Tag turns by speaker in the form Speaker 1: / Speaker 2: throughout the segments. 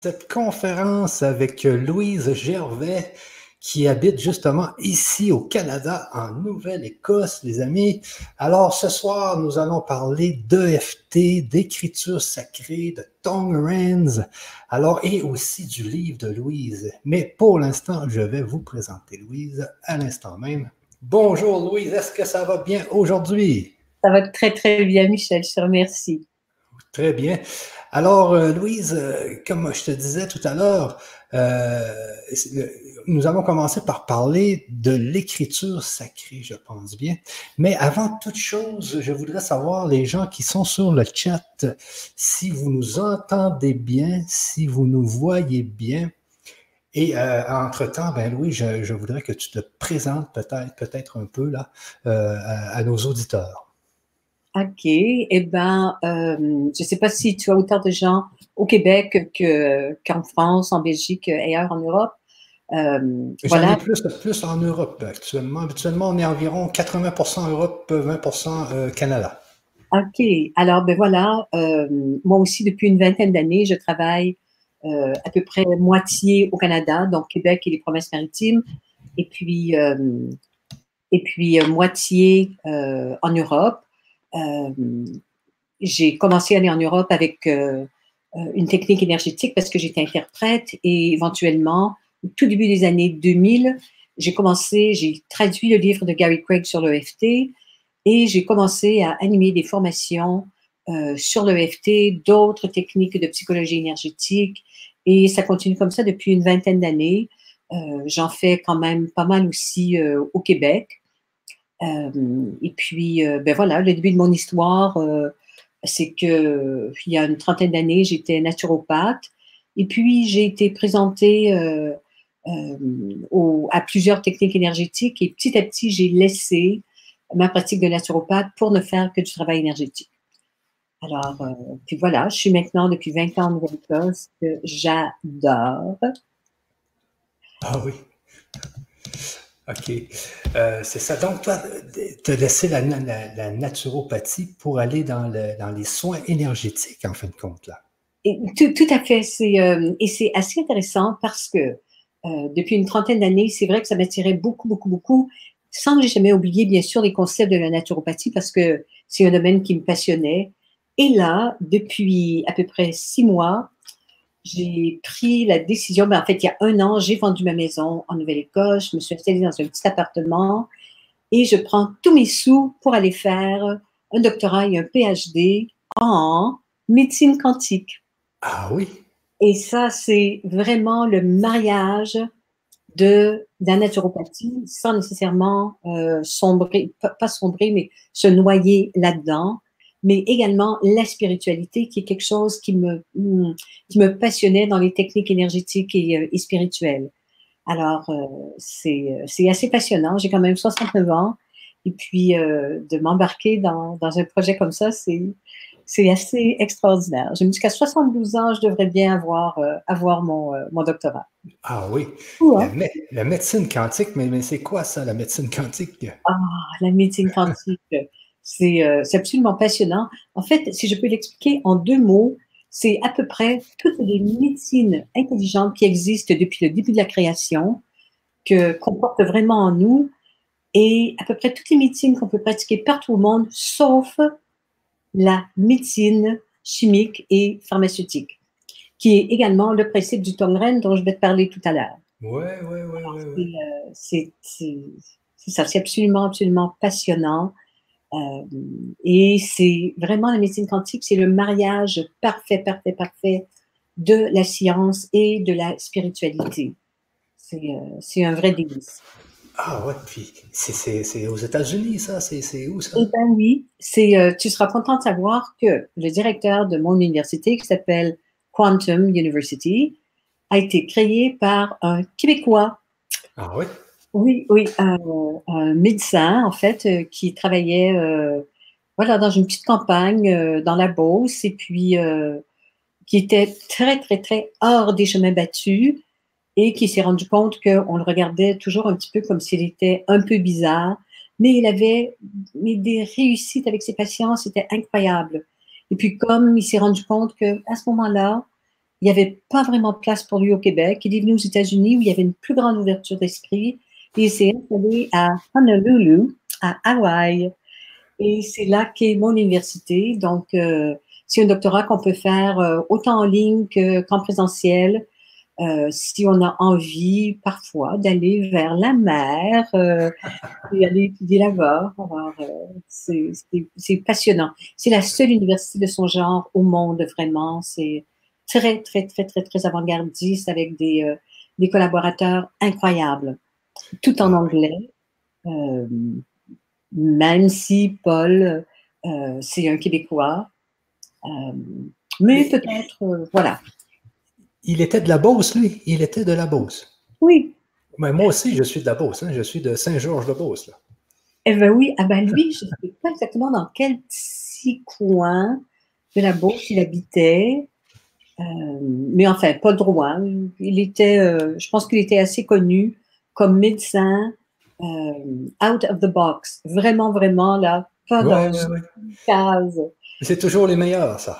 Speaker 1: cette conférence avec Louise Gervais qui habite justement ici au Canada, en Nouvelle-Écosse, les amis. Alors ce soir, nous allons parler d'EFT, d'écriture sacrée, de Tongue Rands, alors et aussi du livre de Louise. Mais pour l'instant, je vais vous présenter Louise à l'instant même. Bonjour Louise, est-ce que ça va bien aujourd'hui?
Speaker 2: Ça va très très bien, Michel, je te remercie.
Speaker 1: Très bien. Alors, euh, Louise, euh, comme je te disais tout à l'heure, euh, nous allons commencer par parler de l'écriture sacrée, je pense bien. Mais avant toute chose, je voudrais savoir, les gens qui sont sur le chat, si vous nous entendez bien, si vous nous voyez bien. Et entre-temps, ben Louis, je, voudrais que tu te présentes peut-être peut-être un peu là à nos auditeurs.
Speaker 2: OK. Eh bien, euh, je ne sais pas si tu as autant de gens au Québec qu'en France, en Belgique, ailleurs en Europe.
Speaker 1: Euh, voilà. plus, plus en Europe actuellement. Habituellement, on est environ 80 Europe, 20 euh, Canada.
Speaker 2: OK. Alors, ben voilà, euh, moi aussi, depuis une vingtaine d'années, je travaille à peu près moitié au Canada, donc Québec et les provinces maritimes, et puis, et puis moitié en Europe. Euh, j'ai commencé à aller en Europe avec euh, euh, une technique énergétique parce que j'étais interprète et éventuellement, au tout début des années 2000, j'ai commencé, j'ai traduit le livre de Gary Craig sur l'EFT et j'ai commencé à animer des formations euh, sur l'EFT, d'autres techniques de psychologie énergétique et ça continue comme ça depuis une vingtaine d'années. J'en fais quand même pas mal aussi au Québec. Euh, et puis, euh, ben voilà, le début de mon histoire, euh, c'est que il y a une trentaine d'années, j'étais naturopathe. Et puis, j'ai été présentée à plusieurs techniques énergétiques et petit à petit, j'ai laissé ma pratique de naturopathe pour ne faire que du travail énergétique. Alors, puis voilà, je suis maintenant depuis 20 ans en Nouvelle-Écosse, que j'adore.
Speaker 1: Ah oui. OK. Euh, c'est ça. Donc, toi, tu as laissé la, naturopathie pour aller dans, les soins énergétiques, en fin de compte, là.
Speaker 2: Tout, à fait. Euh, et c'est assez intéressant parce que euh, depuis une trentaine d'années, c'est vrai que ça m'attirait beaucoup, beaucoup, beaucoup, sans jamais oublié, bien sûr, les concepts de la naturopathie parce que c'est un domaine qui me passionnait. Et là, depuis à peu près six mois, j'ai pris la décision, ben en fait, il y a un an, j'ai vendu ma maison en Nouvelle-Écosse, je me suis installée dans un petit appartement et je prends tous mes sous pour aller faire un doctorat et un PhD en médecine quantique.
Speaker 1: Ah oui.
Speaker 2: Et ça, c'est vraiment le mariage de la naturopathie sans nécessairement euh, sombrer, pas sombrer, mais se noyer là-dedans mais également la spiritualité, qui est quelque chose qui me, hmm, qui me passionnait dans les techniques énergétiques et, euh, spirituelles. Alors, euh, c'est assez passionnant. J'ai quand même 69 ans. Et puis, euh, de m'embarquer dans, dans, un projet comme ça, c'est assez extraordinaire. Je me dis qu'à 72 ans, je devrais bien avoir, avoir mon, mon doctorat.
Speaker 1: Ah oui. Hein? La, médecine quantique, mais, mais c'est quoi ça, la médecine quantique?
Speaker 2: Ah, la médecine quantique. Euh, c'est absolument passionnant. En fait, si je peux l'expliquer en deux mots, c'est à peu près toutes les médecines intelligentes qui existent depuis le début de la création, que qu'on porte vraiment en nous, et à peu près toutes les médecines qu'on peut pratiquer partout au monde, sauf la médecine chimique et pharmaceutique, qui est également le principe du Tongren dont je vais te parler tout à l'heure.
Speaker 1: Oui, oui, oui.
Speaker 2: C'est ça, c'est absolument, absolument passionnant. Euh, et c'est vraiment la médecine quantique, c'est le mariage parfait, parfait, parfait de la science et de la spiritualité. C'est euh, un vrai délice.
Speaker 1: Ah ouais, puis c'est aux États-Unis, ça? C'est où ça?
Speaker 2: Eh bien oui, euh, tu seras content de savoir que le directeur de mon université, qui s'appelle Quantum University, a été créé par un Québécois.
Speaker 1: Ah oui?
Speaker 2: Oui, oui, un, médecin, en fait, euh, qui travaillait euh, voilà, dans une petite campagne euh, dans la Beauce et puis qui était très, très, très hors des chemins battus et qui s'est rendu compte qu'on le regardait toujours un petit peu comme s'il était un peu bizarre, mais il avait mais des réussites avec ses patients, c'était incroyable. Et puis comme il s'est rendu compte que à ce moment-là, il n'y avait pas vraiment de place pour lui au Québec. Il est venu aux États-Unis où il y avait une plus grande ouverture d'esprit. Il s'est installé à Honolulu, à Hawaï. Et c'est là qu'est mon université. Donc, euh, c'est un doctorat qu'on peut faire euh, autant en ligne qu'en présentiel. Euh, si on a envie parfois d'aller vers la mer euh, et aller étudier là-bas. Euh, c'est passionnant. C'est la seule université de son genre au monde, vraiment. C'est très, très, très, très, très avant-gardiste avec des, des collaborateurs incroyables, tout en anglais. même si Paul, c'est un Québécois. mais peut-être, voilà,
Speaker 1: il était de la Beauce, lui. Il était de la Beauce.
Speaker 2: Oui.
Speaker 1: Mais moi aussi, je suis de la Beauce. Hein. Je suis de Saint-Georges-de-Beauce.
Speaker 2: Eh bien oui, ah ben lui, je ne sais pas exactement dans quel petit coin de la Beauce il habitait. Euh, mais enfin, pas le droit. Il était, euh, je pense qu'il était assez connu comme médecin euh, out of the box. Vraiment, vraiment, là, pas dans une case.
Speaker 1: C'est toujours les meilleurs, ça.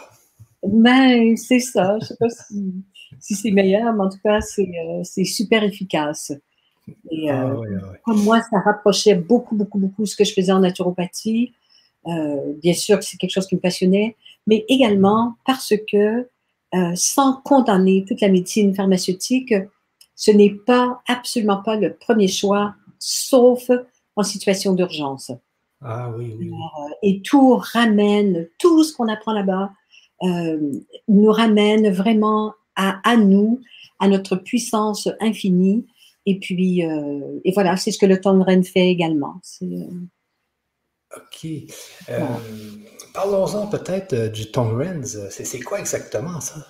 Speaker 2: Ben, c'est ça. Je ne sais pas si si c'est meilleur, mais en tout cas, c'est euh, super efficace. Et euh, ah moi, ça rapprochait beaucoup, beaucoup, beaucoup ce que je faisais en naturopathie. Euh, bien sûr que c'est quelque chose qui me passionnait, mais également parce que, sans condamner toute la médecine pharmaceutique, ce n'est pas absolument pas le premier choix, sauf en situation d'urgence.
Speaker 1: Ah oui, oui.
Speaker 2: et tout ramène, tout ce qu'on apprend là-bas, nous ramène vraiment à, nous, à notre puissance infinie. Et puis, euh, et voilà, c'est ce que le Tongren fait également.
Speaker 1: Euh, OK. Euh, parlons-en peut-être du Tongren. C'est quoi exactement ça?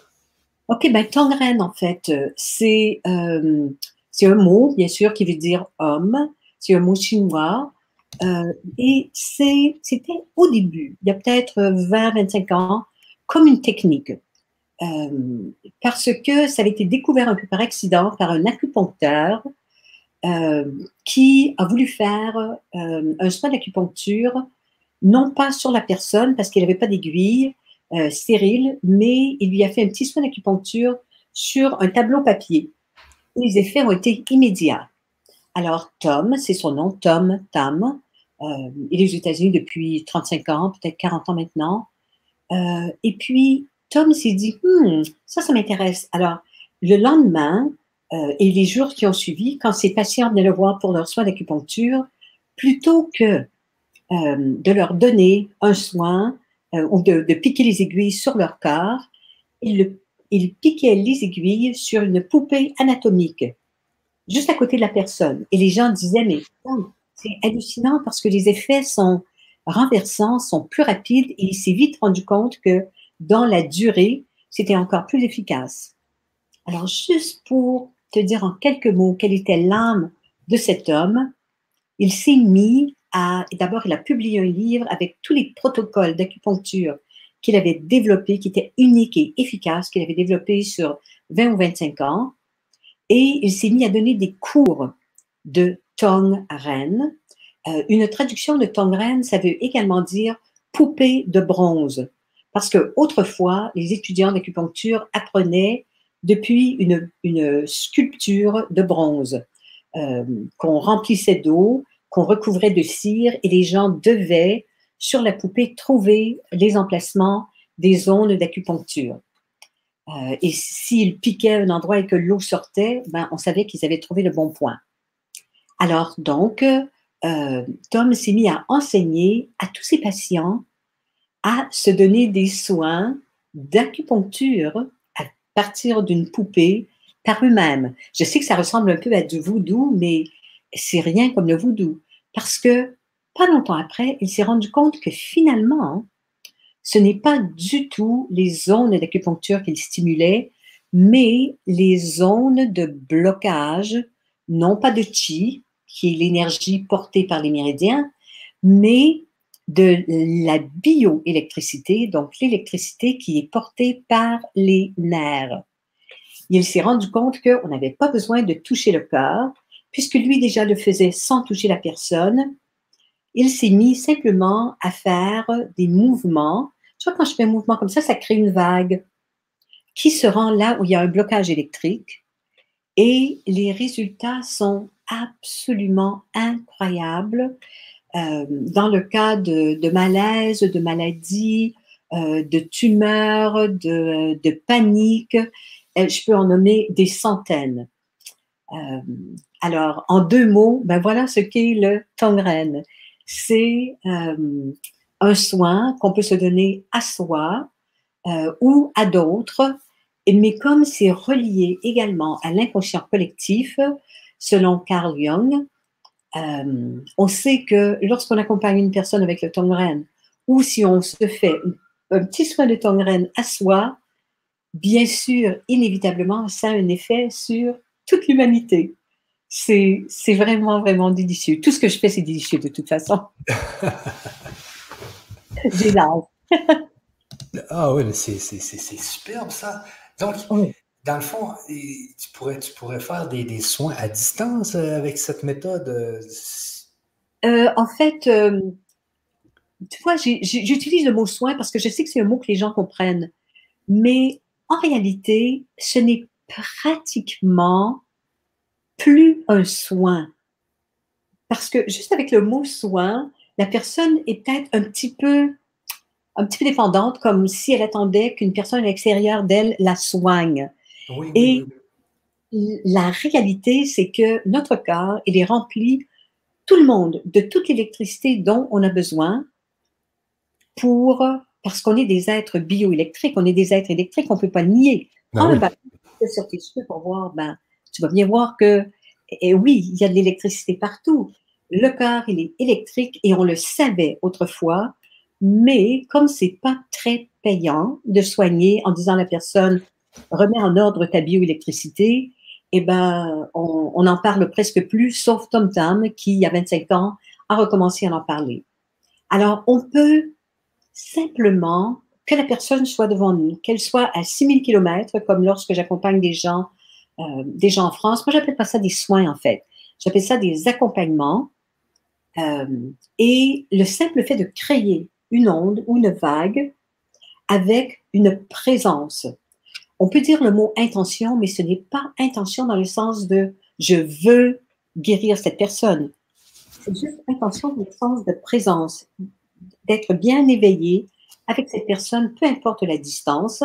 Speaker 2: OK, ben Tongren, en fait, c'est un mot, bien sûr, qui veut dire homme. C'est un mot chinois. et c'était au début, il y a peut-être 20-25 ans, comme une technique. Euh, parce que ça avait été découvert un peu par accident par un acupuncteur euh, qui a voulu faire euh, un soin d'acupuncture, non pas sur la personne parce qu'il n'avait pas d'aiguille stérile, mais il lui a fait un petit soin d'acupuncture sur un tableau papier. les effets ont été immédiats. Alors Tom, c'est son nom, Tom Tam, il est aux États-Unis depuis 35 ans, peut-être 40 ans maintenant. et puis, Tom s'est dit, hmm, ça, ça m'intéresse. Alors, le lendemain euh, et les jours qui ont suivi, quand ses patients venaient le voir pour leur soin d'acupuncture, plutôt que euh, de leur donner un soin euh, ou de, piquer les aiguilles sur leur corps, il, il piquait les aiguilles sur une poupée anatomique, juste à côté de la personne. Et les gens disaient, mais c'est hallucinant parce que les effets sont renversants, sont plus rapides, et il s'est vite rendu compte que dans la durée, c'était encore plus efficace. Alors, juste pour te dire en quelques mots quelle était l'âme de cet homme, il s'est mis d'abord, il a publié un livre avec tous les protocoles d'acupuncture qu'il avait développés, qui étaient uniques et efficaces, qu'il avait développés sur 20 ou 25 ans. Et il s'est mis à donner des cours de Tong Ren. Euh, une traduction de Tong Ren, ça veut également dire poupée de bronze. Parce que autrefois, les étudiants d'acupuncture apprenaient depuis une, sculpture de bronze euh, qu'on remplissait d'eau, qu'on recouvrait de cire et les gens devaient, sur la poupée, trouver les emplacements des zones d'acupuncture. Euh, et s'ils piquaient un endroit et que l'eau sortait, ben, on savait qu'ils avaient trouvé le bon point. Alors donc, euh, Tom s'est mis à enseigner à tous ses patients à se donner des soins d'acupuncture à partir d'une poupée par eux-mêmes. Je sais que ça ressemble un peu à du voodoo, mais c'est rien comme le voodoo. Parce que pas longtemps après, il s'est rendu compte que finalement, ce n'est pas du tout les zones d'acupuncture qu'il stimulait, mais les zones de blocage, non pas de chi, qui est l'énergie portée par les méridiens, mais de la bioélectricité, donc l'électricité qui est portée par les nerfs. Il s'est rendu compte qu'on n'avait pas besoin de toucher le corps, puisque lui déjà le faisait sans toucher la personne. Il s'est mis simplement à faire des mouvements. Tu vois, quand je fais un mouvement comme ça, ça crée une vague qui se rend là où il y a un blocage électrique et les résultats sont absolument incroyables. Euh, dans le cas de, de malaise, de maladie, euh, de tumeurs, de, panique, euh, je peux en nommer des centaines. Alors, en deux mots, ben voilà ce qu'est le Tongren. C'est euh, un soin qu'on peut se donner à soi euh, ou à d'autres, mais comme c'est relié également à l'inconscient collectif, selon Carl Jung, euh, on sait que lorsqu'on accompagne une personne avec le Tongren, ou si on se fait un petit soin de Tongren à soi, bien sûr, inévitablement, ça a un effet sur toute l'humanité. C'est, c'est vraiment, vraiment délicieux. Tout ce que je fais, c'est délicieux de toute façon. J'ai l'âge.
Speaker 1: ah oui, mais c'est, c'est, superbe ça. Donc, dans le fond, tu pourrais, tu pourrais faire des, des soins à distance euh, avec cette méthode? Euh,
Speaker 2: euh, en fait, euh, tu vois, j'utilise le mot soin parce que je sais que c'est un mot que les gens comprennent. Mais en réalité, ce n'est pratiquement plus un soin. Parce que juste avec le mot soin, la personne est peut-être un petit peu un petit peu dépendante, comme si elle attendait qu'une personne à l'extérieur d'elle la soigne. Oui, Et la réalité, c'est que notre corps, il est rempli, tout le monde, de toute l'électricité dont on a besoin pour, parce qu'on est des êtres bioélectriques, on est des êtres électriques, on ne peut pas le nier. Ben oui. sur tes cheveux pour voir, ben, tu vas bien voir que, et oui, il y a de l'électricité partout. Le corps, il est électrique et on le savait autrefois, mais comme c'est pas très payant de soigner en disant à la personne, remets en ordre ta bioélectricité, eh ben, on, on en parle presque plus, sauf Tom Tam, qui, il y a 25 ans, a recommencé à en parler. Alors, on peut simplement que la personne soit devant nous, qu'elle soit à 6000 km, comme lorsque j'accompagne des gens, euh, des gens en France. Moi, j'appelle pas ça des soins, en fait. J'appelle ça des accompagnements. Euh, et le simple fait de créer une onde ou une vague avec une présence. On peut dire le mot intention, mais ce n'est pas intention dans le sens de je veux guérir cette personne. C'est juste intention dans le sens de présence, d'être bien éveillé avec cette personne, peu importe la distance.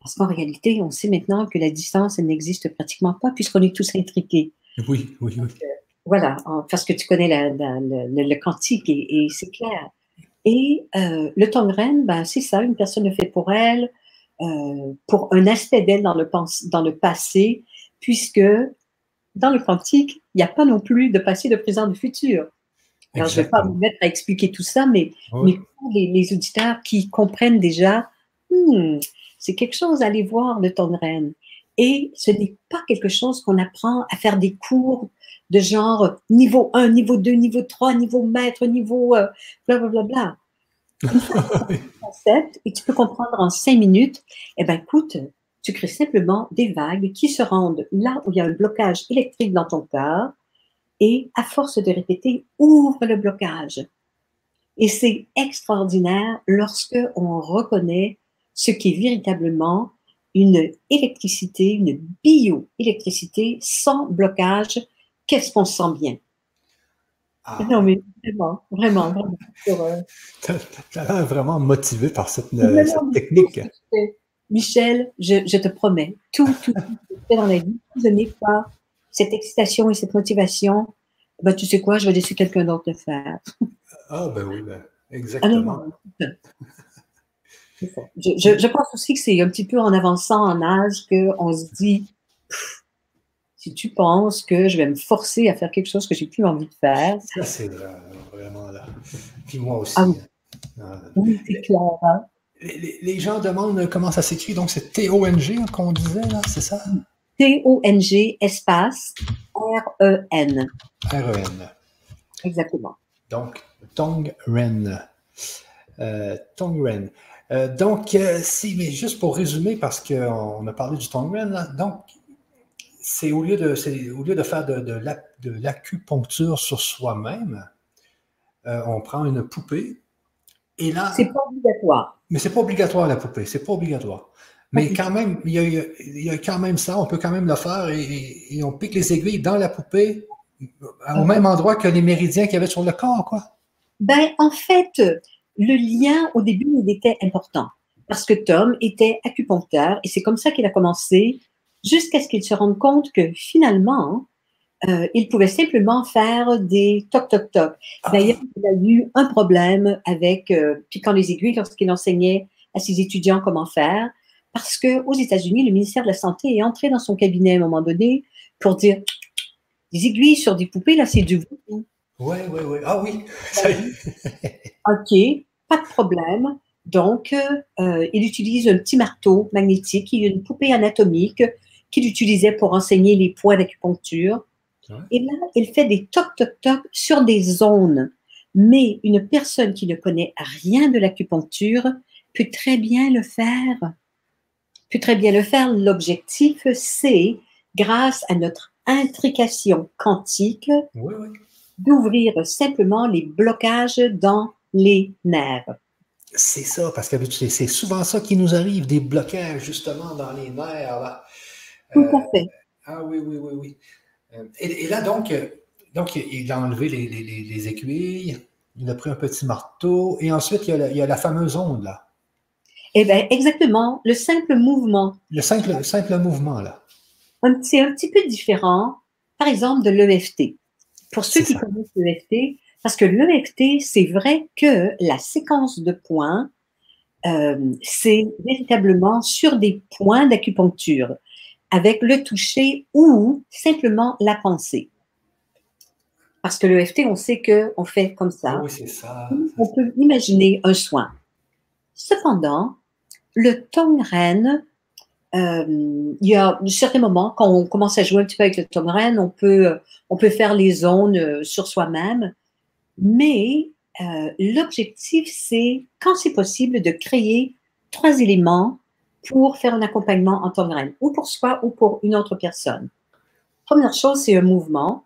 Speaker 2: Parce qu'en réalité, on sait maintenant que la distance, elle n'existe pratiquement pas puisqu'on est tous intriqués.
Speaker 1: Oui, oui, oui.
Speaker 2: Euh, voilà, parce que tu connais le, quantique et, c'est clair. Et euh, le Tongren, ben, c'est ça, une personne le fait pour elle, euh, pour un aspect d'elle dans le, dans le passé, puisque dans le quantique, il n'y a pas non plus de passé, de présent, de futur. Alors, je ne vais pas vous mettre à expliquer tout ça, mais, mais pour les, auditeurs qui comprennent déjà, hmm, c'est quelque chose à aller voir de Tongren. Et ce n'est pas quelque chose qu'on apprend à faire des cours de genre niveau 1, niveau 2, niveau 3, niveau maître, niveau euh, blablabla. concept et tu peux comprendre en cinq minutes, eh bien, écoute, tu crées simplement des vagues qui se rendent là où il y a un blocage électrique dans ton corps et à force de répéter, ouvre le blocage. Et c'est extraordinaire lorsque on reconnaît ce qui est véritablement une électricité, une bioélectricité sans blocage. Qu'est-ce qu'on sent bien? Ah. Non, mais vraiment, vraiment, vraiment.
Speaker 1: Tu as l'air vraiment motivé par cette, euh, technique.
Speaker 2: Michel, je, te promets, tout, tout, tout ce que tu fais dans la vie, vous n'avez pas cette excitation et cette motivation, ben, tu sais quoi, je vais laisser quelqu'un d'autre le faire.
Speaker 1: Ah, ben oui, ben, exactement. Ah,
Speaker 2: je, je, pense aussi que c'est un petit peu en avançant en âge qu'on se dit, si tu penses que je vais me forcer à faire quelque chose que j'ai plus envie de faire.
Speaker 1: Ça, c'est vraiment là. Puis moi aussi. Ah
Speaker 2: oui, ah. oui c'est clair. Hein.
Speaker 1: Les, les, gens demandent comment ça s'écrit, donc c'est T-O-N-G qu'on disait, là, c'est ça?
Speaker 2: T-O-N-G, espace, R-E-N.
Speaker 1: R-E-N.
Speaker 2: Exactement.
Speaker 1: Donc, Tongren. Euh, Tongren. Euh, donc, euh, si, mais juste pour résumer, parce qu'on a parlé du Tongren, là, donc, c'est au, lieu de, au lieu de faire de, de l'acupuncture sur soi-même, euh, on prend une poupée et là.
Speaker 2: C'est pas obligatoire.
Speaker 1: Mais c'est pas obligatoire la poupée, c'est pas obligatoire. Mais quand même, il y, a, quand même ça, on peut quand même le faire et, on pique les aiguilles dans la poupée au même endroit que les méridiens qu'il y avait sur le corps, quoi.
Speaker 2: Ben, en fait, le lien au début, il était important parce que Tom était acupuncteur et c'est comme ça qu'il a commencé jusqu'à ce qu'il se rende compte que finalement, euh, il pouvait simplement faire des toc toc toc. Ah. D'ailleurs, il a eu un problème avec euh, piquant les aiguilles lorsqu'il enseignait à ses étudiants comment faire, parce que aux États-Unis, le ministère de la Santé est entré dans son cabinet à un moment donné pour dire des aiguilles sur des poupées, là, c'est du
Speaker 1: voodoo. Oui, oui, oui. Ah oui,
Speaker 2: OK, pas de problème. Donc, euh, il utilise un petit marteau magnétique, il y a une poupée anatomique qu'il utilisait pour enseigner les points d'acupuncture. Et là, il fait des toc-toc-toc sur des zones. Mais une personne qui ne connaît rien de l'acupuncture peut très bien le faire. Peut très bien le faire. L'objectif, c'est, grâce à notre intrication quantique, d'ouvrir simplement les blocages dans les nerfs.
Speaker 1: C'est ça, parce que c'est souvent ça qui nous arrive, des blocages justement dans les nerfs.
Speaker 2: Tout à fait. Euh,
Speaker 1: ah oui, oui, oui, oui. Euh, et, là, donc, euh, donc, il a enlevé les, aiguilles, il a pris un petit marteau, et ensuite, il y a la, fameuse onde, là.
Speaker 2: Eh bien, exactement, le simple mouvement.
Speaker 1: Le simple, simple mouvement, là.
Speaker 2: C'est un petit peu différent, par exemple, de l'EFT. Pour ceux qui connaissent l'EFT, parce que l'EFT, c'est vrai que la séquence de points, euh, c'est véritablement sur des points d'acupuncture avec le toucher ou simplement la pensée. Parce que l'EFT, on sait qu'on fait comme ça.
Speaker 1: Oui, c'est ça.
Speaker 2: On peut imaginer un soin. Cependant, le tongren, euh, il y a certains moments, quand on commence à jouer un petit peu avec le tongren, on peut, on peut faire les zones euh, sur soi-même. Mais euh, l'objectif, c'est, quand c'est possible, de créer trois éléments pour faire un accompagnement en tongren, ou pour soi ou pour une autre personne. Première chose, c'est un mouvement.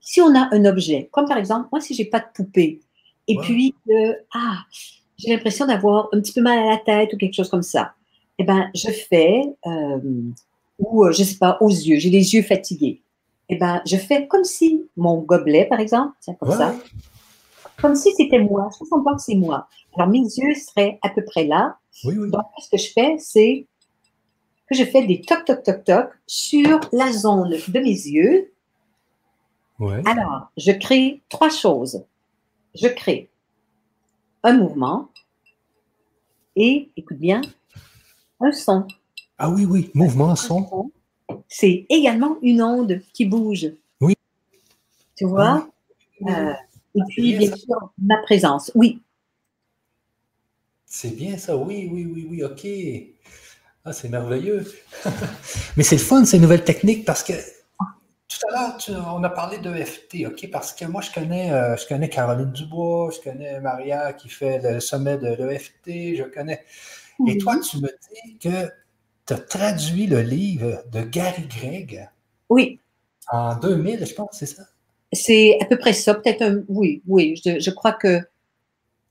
Speaker 2: Si on a un objet, comme par exemple, moi, si j'ai pas de poupée, et puis, ah, j'ai l'impression d'avoir un petit peu mal à la tête ou quelque chose comme ça, eh ben, je fais, euh, ou euh, je sais pas, aux yeux, j'ai les yeux fatigués. Eh ben, je fais comme si mon gobelet, par exemple, tiens, comme ça, comme si c'était moi. Je sens pas que c'est moi. Alors, mes yeux seraient à peu près là. Donc, ce que je fais, c'est que je fais des toc, toc, toc, toc sur la zone de mes yeux. Alors, je crée trois choses. Je crée un mouvement et, écoute bien, un son.
Speaker 1: Ah oui, oui, mouvement, son.
Speaker 2: C'est également une onde qui bouge.
Speaker 1: Oui.
Speaker 2: Tu vois? Euh, et puis, bien sûr, ma présence. Oui.
Speaker 1: C'est bien ça, oui, oui, oui, oui, ok. Ah, c'est merveilleux. Mais c'est le fun, ces nouvelles techniques, parce que tout à l'heure, on a parlé de FT, OK? Parce que moi, je connais, euh, je connais Caroline Dubois, je connais Maria qui fait le sommet de l'EFT, je connais. Et toi, tu me dis que tu as traduit le livre de Gary Gregg.
Speaker 2: Oui.
Speaker 1: En 2000, je pense, c'est ça?
Speaker 2: C'est à peu près ça, peut-être un. Oui, oui, je crois que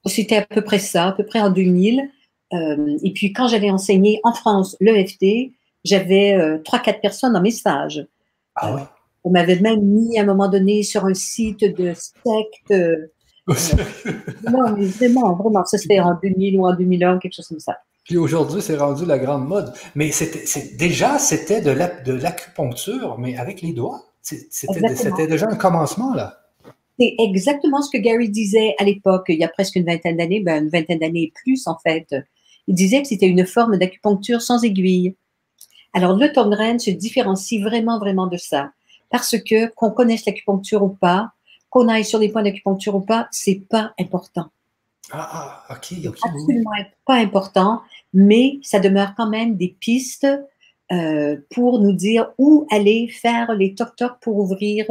Speaker 2: c'était à peu près ça, à peu près en 2000. Euh, et puis quand j'avais enseigné en France l'EFT, j'avais euh, trois, quatre personnes dans mes stages.
Speaker 1: Ah ouais.
Speaker 2: On m'avait même mis à un moment donné sur un site de secte. Euh, non, mais vraiment, vraiment, ça c'était en 2000 ou en 2001, quelque chose comme ça.
Speaker 1: Puis aujourd'hui, c'est rendu la grande mode. Mais c'était, déjà, c'était de, l'acupuncture, mais avec les doigts. C'était, déjà un commencement, là.
Speaker 2: C'est exactement ce que Gary disait à l'époque, il y a presque une vingtaine d'années, ben une vingtaine d'années et plus en fait. Il disait que c'était une forme d'acupuncture sans aiguille. Alors le tongren se différencie vraiment, vraiment de ça. Parce que qu'on connaisse l'acupuncture ou pas, qu'on aille sur des points d'acupuncture ou pas, c'est pas important.
Speaker 1: Ah, ah ok, ok.
Speaker 2: Absolument pas important, mais ça demeure quand même des pistes euh, pour nous dire où aller faire les toc-toc pour ouvrir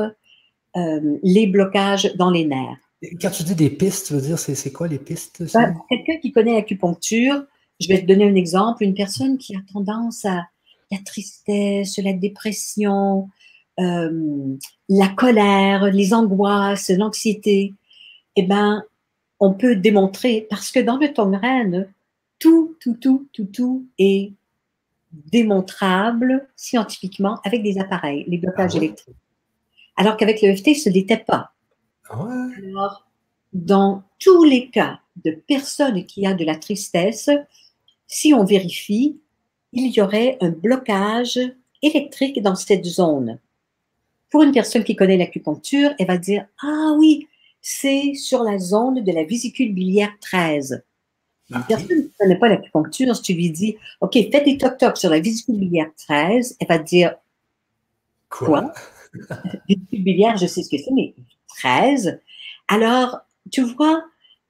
Speaker 2: euh, les blocages dans les nerfs.
Speaker 1: Quand tu dis des pistes, tu veux dire, c'est quoi les pistes?
Speaker 2: Ben, quelqu'un qui connaît l'acupuncture, je vais te donner un exemple, une personne qui a tendance à la tristesse, la dépression, euh, la colère, les angoisses, l'anxiété, eh ben, on peut démontrer, parce que dans le tongren, tout, tout, tout, tout, tout est démontrable scientifiquement avec des appareils, les blocages
Speaker 1: Ah ouais?
Speaker 2: électriques. Alors qu'avec le EFT, ce n'était pas.
Speaker 1: Ouais.
Speaker 2: Alors, dans tous les cas de personnes qui a de la tristesse, si on vérifie, il y aurait un blocage électrique dans cette zone. Pour une personne qui connaît l'acupuncture, elle va dire Ah oui, c'est sur la zone de la vésicule biliaire 13. Une personne qui ne connaît pas l'acupuncture, si tu lui dis OK, fais des toc-toc sur la vésicule biliaire 13, elle va dire
Speaker 1: Quoi?
Speaker 2: vésicule biliaire, je sais ce que c'est, mais 13. Alors, tu vois,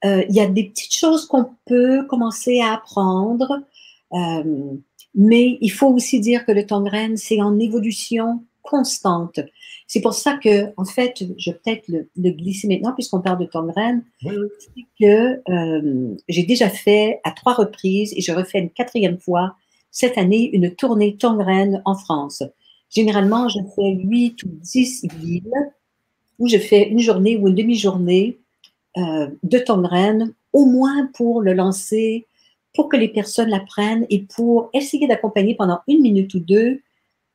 Speaker 2: euh, il y a des petites choses qu'on peut commencer à apprendre, euh, mais il faut aussi dire que le tongren, c'est en évolution constante. C'est pour ça que, en fait, je vais peut-être le, le glisser maintenant, puisqu'on parle de tongren,
Speaker 1: Oui,
Speaker 2: que euh, j'ai déjà fait à trois reprises et je refais une quatrième fois cette année une tournée tongren en France. Généralement, je fais 8 ou 10 villes où je fais une journée ou une demi-journée euh, de tongren, au moins pour le lancer, pour que les personnes l'apprennent et pour essayer d'accompagner pendant une minute ou deux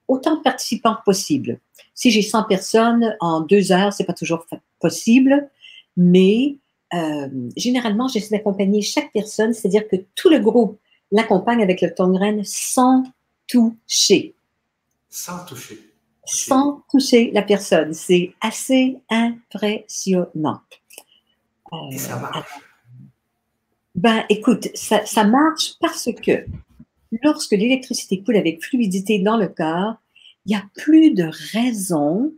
Speaker 2: autant de participants que possible. Si j'ai 100 personnes en deux heures, c'est pas toujours possible, mais euh, généralement, j'essaie d'accompagner chaque personne, c'est-à-dire que tout le groupe l'accompagne avec le tongren sans toucher
Speaker 1: Sans toucher.
Speaker 2: sans toucher la personne. C'est assez impressionnant. Euh,
Speaker 1: Et ça marche.
Speaker 2: ben, écoute, ça, ça marche parce que lorsque l'électricité coule avec fluidité dans le corps, il n'y a plus de raison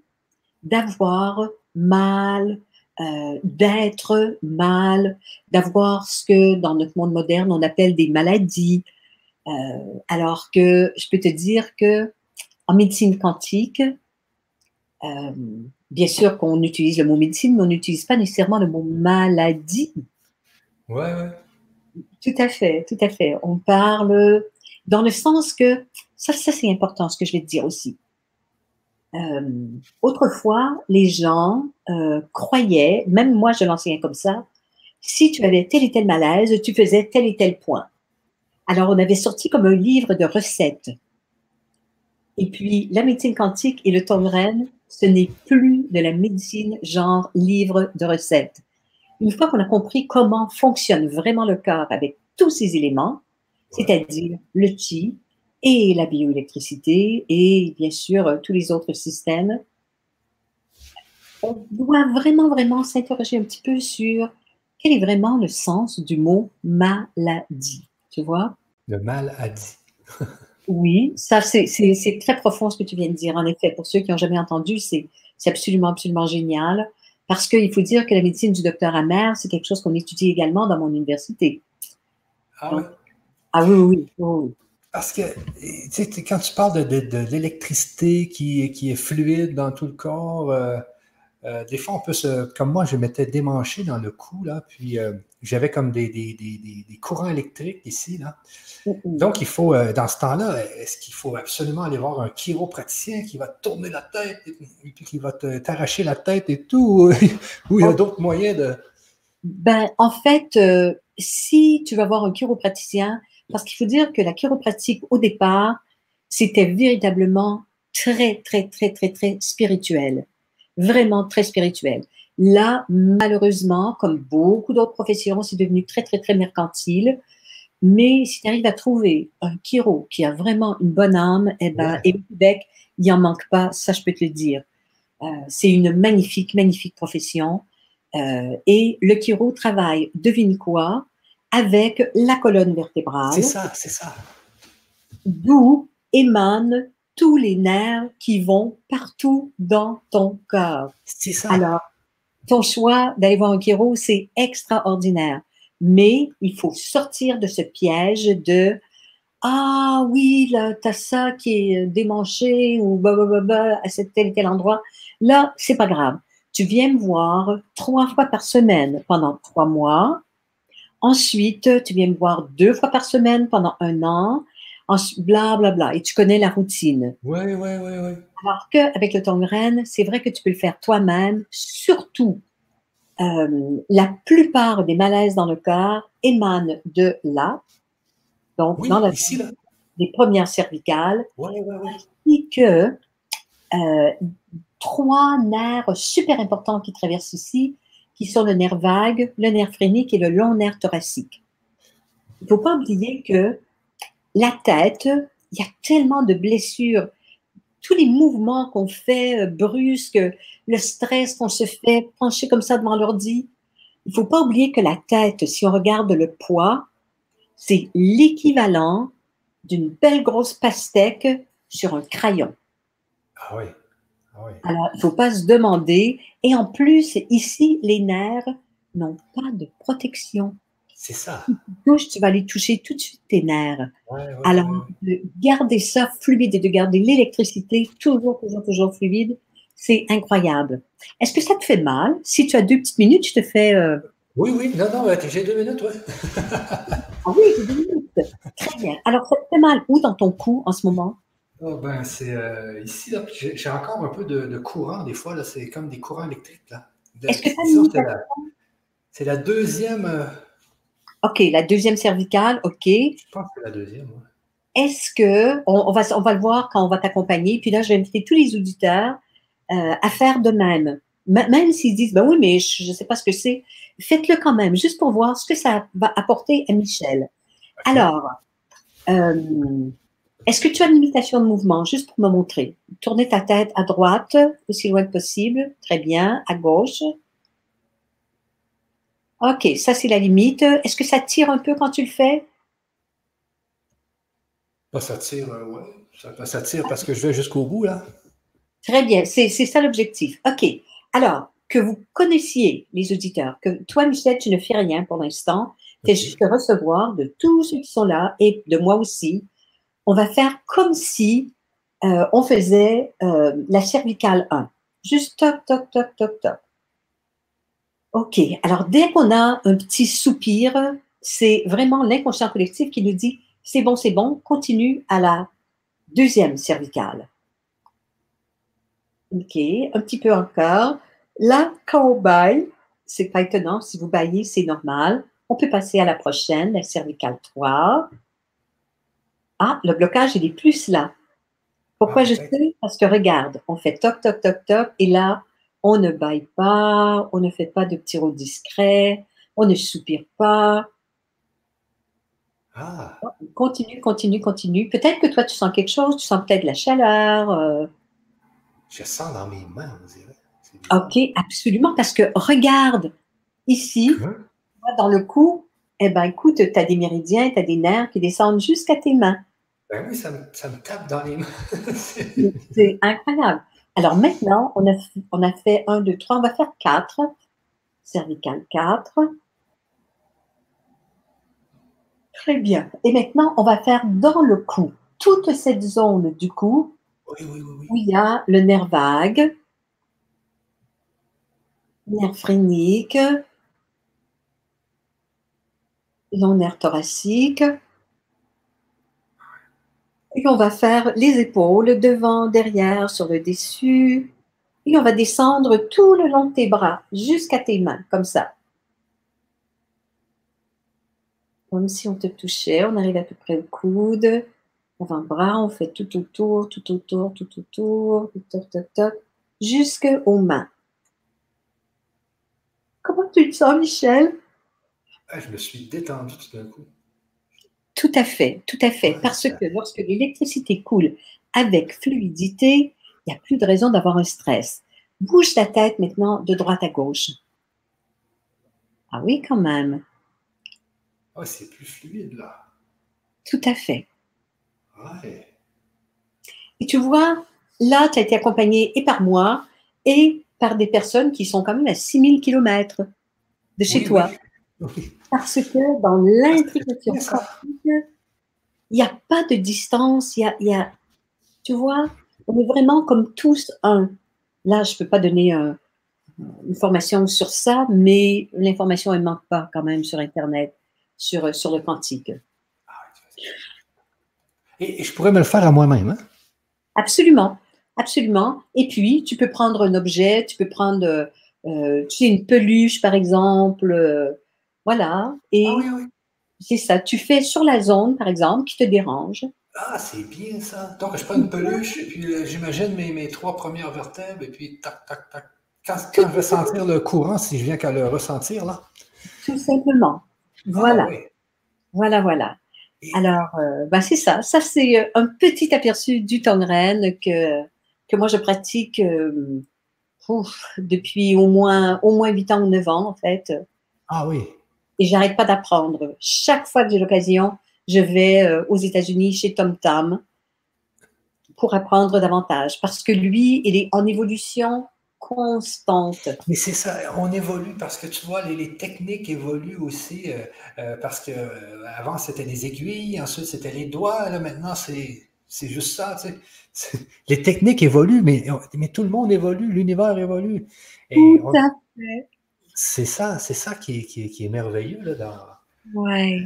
Speaker 2: d'avoir mal, euh, d'être mal, d'avoir ce que dans notre monde moderne on appelle des maladies. Euh, alors que je peux te dire que en médecine quantique, euh, bien sûr qu'on utilise le mot médecine, mais on n'utilise pas nécessairement le mot maladie.
Speaker 1: Ouais, ouais.
Speaker 2: Tout à fait, tout à fait. On parle dans le sens que, ça, ça c'est important ce que je vais te dire aussi. Euh, autrefois, les gens euh, croyaient, même moi je l'enseignais comme ça, si tu avais tel et tel malaise, tu faisais tel et tel point. Alors on avait sorti comme un livre de recettes. Et puis la médecine quantique et le tongren, ce n'est plus de la médecine genre livre de recettes. Une fois qu'on a compris comment fonctionne vraiment le corps avec tous ces éléments, c'est-à-dire le chi et la bioélectricité et bien sûr euh, tous les autres systèmes, on doit vraiment, vraiment s'interroger un petit peu sur quel est vraiment le sens du mot maladie. Tu vois?
Speaker 1: Le mal a dit.
Speaker 2: Oui, ça c'est très profond ce que tu viens de dire. En effet, pour ceux qui n'ont jamais entendu, c'est absolument, absolument génial. Parce qu'il faut dire que la médecine du docteur Amer, c'est quelque chose qu'on étudie également dans mon université.
Speaker 1: Ah ouais?
Speaker 2: Ah oui, oui.
Speaker 1: Parce que, tu sais, quand tu parles de, de- de l'électricité qui, qui est fluide dans tout le corps, euh, euh, des fois, on peut se. Comme moi, je m'étais démanché dans le cou, là, puis euh, j'avais comme des, des- des- des- courants électriques ici, là. Donc, il faut, dans ce temps-là, est-ce qu'il faut absolument aller voir un chiropraticien qui va te tourner la tête et, puis qui va te- t'arracher la tête et tout, ou il y a d'autres moyens de.
Speaker 2: Ben, en fait, si tu vas voir un chiropraticien, parce qu'il faut dire que la chiropratique, au départ, c'était véritablement très, très, très, très, très spirituel. Vraiment très spirituel. Là, malheureusement, comme beaucoup d'autres professions, c'est devenu très, très, très mercantile. Mais si tu arrives à trouver un chiro qui a vraiment une bonne âme, eh ben, et au Québec, il en manque pas, ça je peux te le dire. Euh, c'est une magnifique, magnifique profession. Euh, et le chiro travaille, devine quoi, avec la colonne vertébrale,
Speaker 1: C'est ça, c'est ça.
Speaker 2: d'où émanent tous les nerfs qui vont partout dans ton corps.
Speaker 1: C'est ça.
Speaker 2: Alors, ton choix d'aller voir un chiro, c'est extraordinaire. Mais il faut sortir de ce piège de Ah oui, là, t'as ça qui est démanché ou bah, bah, bah, bah, à cet tel et tel endroit. Là, c'est pas grave. Tu viens me voir trois fois par semaine pendant trois mois. Ensuite, tu viens me voir deux fois par semaine pendant un an. Ensuite, bla, bla, bla. Et tu connais la routine.
Speaker 1: Oui, oui, oui, oui.
Speaker 2: Alors qu'avec le tongren, c'est vrai que tu peux le faire toi-même, surtout euh, la plupart des malaises dans le corps émanent de là. Donc, dans la
Speaker 1: ici, là.
Speaker 2: les premières cervicales,
Speaker 1: Ouais, ouais, ouais.
Speaker 2: et que euh, trois nerfs super importants qui traversent ici, qui sont le nerf vague, le nerf phrénique et le long nerf thoracique. Il ne faut pas oublier que la tête, il y a tellement de blessures, tous les mouvements qu'on fait euh, brusques, le stress qu'on se fait pencher comme ça devant l'ordi. Il ne faut pas oublier que la tête, si on regarde le poids, c'est l'équivalent d'une belle grosse pastèque sur un crayon.
Speaker 1: Ah oui. Ah oui.
Speaker 2: Alors, il ne faut pas se demander. Et en plus, ici, les nerfs n'ont pas de protection.
Speaker 1: C'est ça.
Speaker 2: Touche, tu vas aller toucher tout de suite tes nerfs.
Speaker 1: Ouais, ouais,
Speaker 2: Alors, de garder ça fluide et de garder l'électricité toujours, toujours, toujours fluide, c'est incroyable. Est-ce que ça te fait mal? Si tu as deux petites minutes, je te fais. euh,
Speaker 1: Oui, oui, non, non, j'ai deux minutes, ouais.
Speaker 2: Ah oui, j'ai deux minutes. Très bien. Alors, ça te fait mal où dans ton cou en ce moment?
Speaker 1: Oh, ben, c'est euh, ici, là, puis j'ai j'ai encore un peu de, de courant, des fois, là, c'est comme des courants électriques, là. De-
Speaker 2: Est-ce que une
Speaker 1: c'est la, c'est la deuxième, euh,
Speaker 2: OK, la deuxième cervicale, OK.
Speaker 1: je pense que c'est la deuxième, ouais.
Speaker 2: Est-ce que, on, on va, on va le voir quand on va t'accompagner, puis là, je vais inviter tous les auditeurs euh, à faire de même. M- même s'ils disent, ben oui, mais je ne sais pas ce que c'est, faites-le quand même, juste pour voir ce que ça va apporter à Michel. Alors, euh, est-ce que tu as une limitation de mouvement, juste pour me montrer? Tournez ta tête à droite, aussi loin que possible. Très bien. À gauche. OK, ça c'est la limite. Est-ce que ça tire un peu quand tu le fais?
Speaker 1: Ça tire, euh, ouais. Ça, ça tire parce que je vais jusqu'au bout, là.
Speaker 2: Très bien, c'est ça l'objectif. OK. Alors, que vous connaissiez les auditeurs, que toi, Michel, tu ne fais rien pour l'instant, fais
Speaker 1: Ok.
Speaker 2: juste recevoir de tous ceux qui sont là et de moi aussi. On va faire comme si euh, on faisait euh, la cervicale 1. Juste toc, toc, toc, toc, toc. OK. Alors, dès qu'on a un petit soupir, c'est vraiment l'inconscient collectif qui nous dit c'est bon, c'est bon, continue à la deuxième cervicale. OK, un petit peu encore. Là, quand on baille, c'est pas étonnant. Si vous baillez, c'est normal. On peut passer à la prochaine, la cervicale 3. Ah, le blocage, il est plus là. Pourquoi
Speaker 1: Ah,
Speaker 2: je sais? Parce que regarde, on fait toc, toc, toc, toc, et là, on ne baille pas, on ne fait pas de petits rôles discrets, on ne soupire pas.
Speaker 1: Ah,
Speaker 2: Continue, continue, continue. Peut-être que toi, tu sens quelque chose, tu sens peut-être la chaleur. euh,
Speaker 1: je sens dans mes mains, on dirait.
Speaker 2: OK, absolument, parce que regarde, ici,
Speaker 1: Hein?
Speaker 2: dans le cou, eh ben, écoute, tu as des méridiens, tu as des nerfs qui descendent jusqu'à tes mains.
Speaker 1: Ben oui, ça me, ça me tape dans les mains. C'est-
Speaker 2: incroyable. Alors maintenant, on a, on a fait 1, 2, 3, on va faire 4. Cervical 4. Très bien. Et maintenant, on va faire dans le cou, toute cette zone du cou
Speaker 1: oui, oui, oui, oui.
Speaker 2: où il y a le nerf vague, nerf phrénique, nerf thoracique. Et on va faire les épaules, devant, derrière, sur le dessus. Et on va descendre tout le long de tes bras, jusqu'à tes mains, comme ça. Comme si on te touchait, on arrive à peu près au coude. Avant-bras, on fait tout autour, tout autour, tout autour, toc, toc, toc, jusqu'aux mains. Comment tu te sens, Michel?
Speaker 1: Ah, je me suis détendu tout d'un coup.
Speaker 2: Tout à fait, tout à fait.
Speaker 1: Ouais,
Speaker 2: Parce que lorsque l'électricité coule avec fluidité, il n'y a plus de raison d'avoir un stress. Bouge ta tête maintenant de droite à gauche. Ah oui, quand même.
Speaker 1: Ah, c'est plus fluide, là.
Speaker 2: Tout à fait.
Speaker 1: Ouais.
Speaker 2: Et tu vois, là, tu as été accompagné et par moi et par des personnes qui sont quand même à 6000 km de chez
Speaker 1: Oui,
Speaker 2: toi.
Speaker 1: oui. Oui.
Speaker 2: Parce que dans l'intrication quantique, il n'y a pas de distance. Il y a, il y a- tu vois, on est vraiment comme tous un. Là, je ne peux pas donner un- une formation sur ça, mais l'information, elle ne manque pas quand même sur Internet, sur, sur le quantique.
Speaker 1: Et, et je pourrais me le faire à moi-même, hein?
Speaker 2: Absolument, absolument. Et puis, tu peux prendre un objet, tu peux prendre, euh, euh, tu sais, une peluche, par exemple. Voilà. Et
Speaker 1: Ah oui, oui.
Speaker 2: C'est ça. Tu fais sur la zone, par exemple, qui te dérange.
Speaker 1: Ah, c'est bien ça. Donc, je prends une peluche et puis euh, j'imagine mes, mes, trois premières vertèbres et puis tac, tac, tac. Quand, je vais sentir le courant, si je viens qu'à le ressentir, là.
Speaker 2: Tout simplement. Voilà. Ah, voilà, voilà. Alors, euh, ben, c'est ça. Ça, c'est euh, un petit aperçu du tongren que, que moi, je pratique depuis au moins, au moins 8 ans ou 9 ans, en fait.
Speaker 1: Ah oui.
Speaker 2: Et j'arrête pas d'apprendre. Chaque fois que j'ai l'occasion, je vais euh, aux États-Unis chez Tom Tam pour apprendre davantage. Parce que lui, il est en évolution constante.
Speaker 1: Mais c'est ça, on évolue parce que tu vois, les, techniques évoluent aussi. Euh, euh, parce que avant c'était les aiguilles, ensuite c'était les doigts, là maintenant c'est c'est juste ça. Tu sais. Les techniques évoluent, mais, mais tout le monde évolue, l'univers évolue.
Speaker 2: Tout à fait.
Speaker 1: C'est ça, c'est ça qui est, qui, est, merveilleux là,
Speaker 2: dans. Ouais.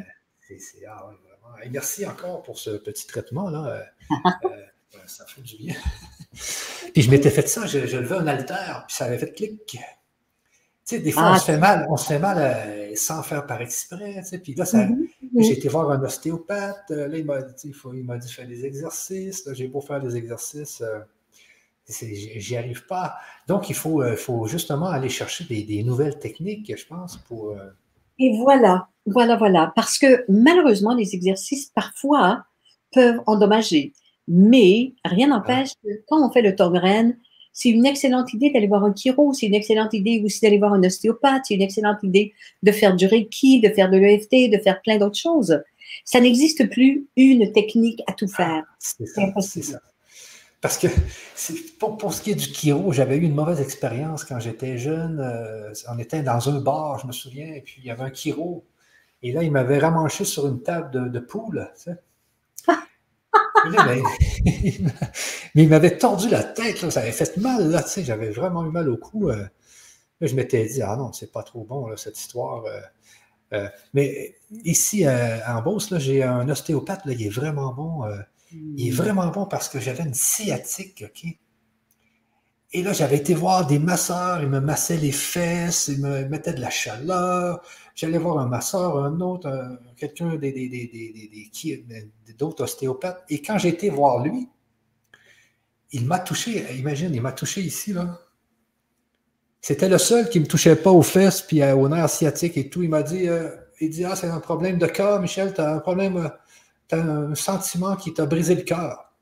Speaker 1: ah, ouais merci encore pour ce petit traitement-là. Euh, euh, ça fait du bien. puis je m'étais fait ça, je, levais un alter, puis ça avait fait clic. Tu sais, des fois, on ah, se fait mal, on se fait mal euh, sans faire par exprès. Tu sais, puis là, mhm, mhm. j'ai été voir un ostéopathe. Là, il m'a dit, il m'a dit faire des exercices. J'ai beau faire des exercices. J'y arrive pas. Donc, il faut, faut justement aller chercher des, des, nouvelles techniques, je pense, pour,
Speaker 2: et voilà, voilà, voilà. Parce que malheureusement, les exercices parfois peuvent endommager. Mais rien n'empêche que quand on fait le tongren, c'est une excellente idée d'aller voir un chiro, c'est une excellente idée aussi d'aller voir un ostéopathe, c'est une excellente idée de faire du reiki, de faire de l'EFT, de faire plein d'autres choses. Ça n'existe plus une technique à tout faire.
Speaker 1: c'est ça. Parce que pour, pour, ce qui est du chiro, j'avais eu une mauvaise expérience quand j'étais jeune. Euh, on était dans un bar, je me souviens, et puis il y avait un chiro. Et là, il m'avait ramanché sur une table de, de poule. Tu sais. Ben, mais il m'avait tordu la tête, ça avait fait mal, là, tu sais, j'avais vraiment eu mal au cou. Euh. je m'étais dit, ah non, c'est pas trop bon, là, cette histoire. Euh, mais ici, en Beauce, j'ai un ostéopathe, là, il est vraiment bon. Il est vraiment bon parce que j'avais une sciatique, OK? Et là, j'avais été voir des masseurs, ils me massaient les fesses, ils me mettaient de la chaleur. J'allais voir un masseur, un autre, quelqu'un des, d'autres ostéopathes. Et quand j'ai été voir lui, il m'a touché, imagine, il m'a touché ici, là. C'était le seul qui ne me touchait pas aux fesses puis au nerf sciatique et tout. Il m'a dit, euh, il dit, ah, c'est un problème de cœur, Michel, tu as un problème euh, as un sentiment qui t'a brisé le cœur.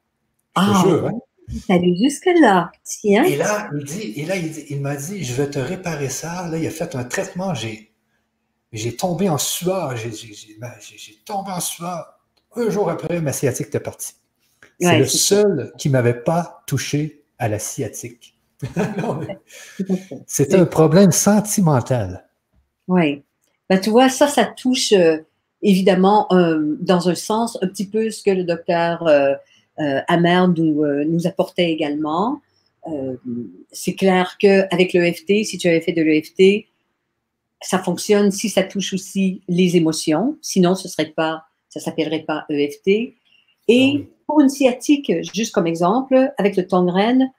Speaker 2: Ah, jure, hein? jusque-là.
Speaker 1: Tiens. Et là, il, dit, et là, il, m'a dit, je vais te réparer ça. Là, il a fait un traitement. J'ai, j'ai tombé en sueur. J'ai, tombé en sueur. Un jour après, ma sciatique était partie. C'est le seul qui ne m'avait pas touché à la sciatique. C'était un problème sentimental.
Speaker 2: Oui. Ben, tu vois, ça, ça touche. Euh, évidemment, euh, dans un sens, un petit peu ce que le docteur euh, euh Amer nous, euh, nous, apportait également. c'est clair qu'avec l'EFT, si tu avais fait de l'EFT, ça fonctionne si ça touche aussi les émotions. Sinon, ce serait pas, ça s'appellerait pas EFT. Et pour une sciatique, juste comme exemple, avec le tongren,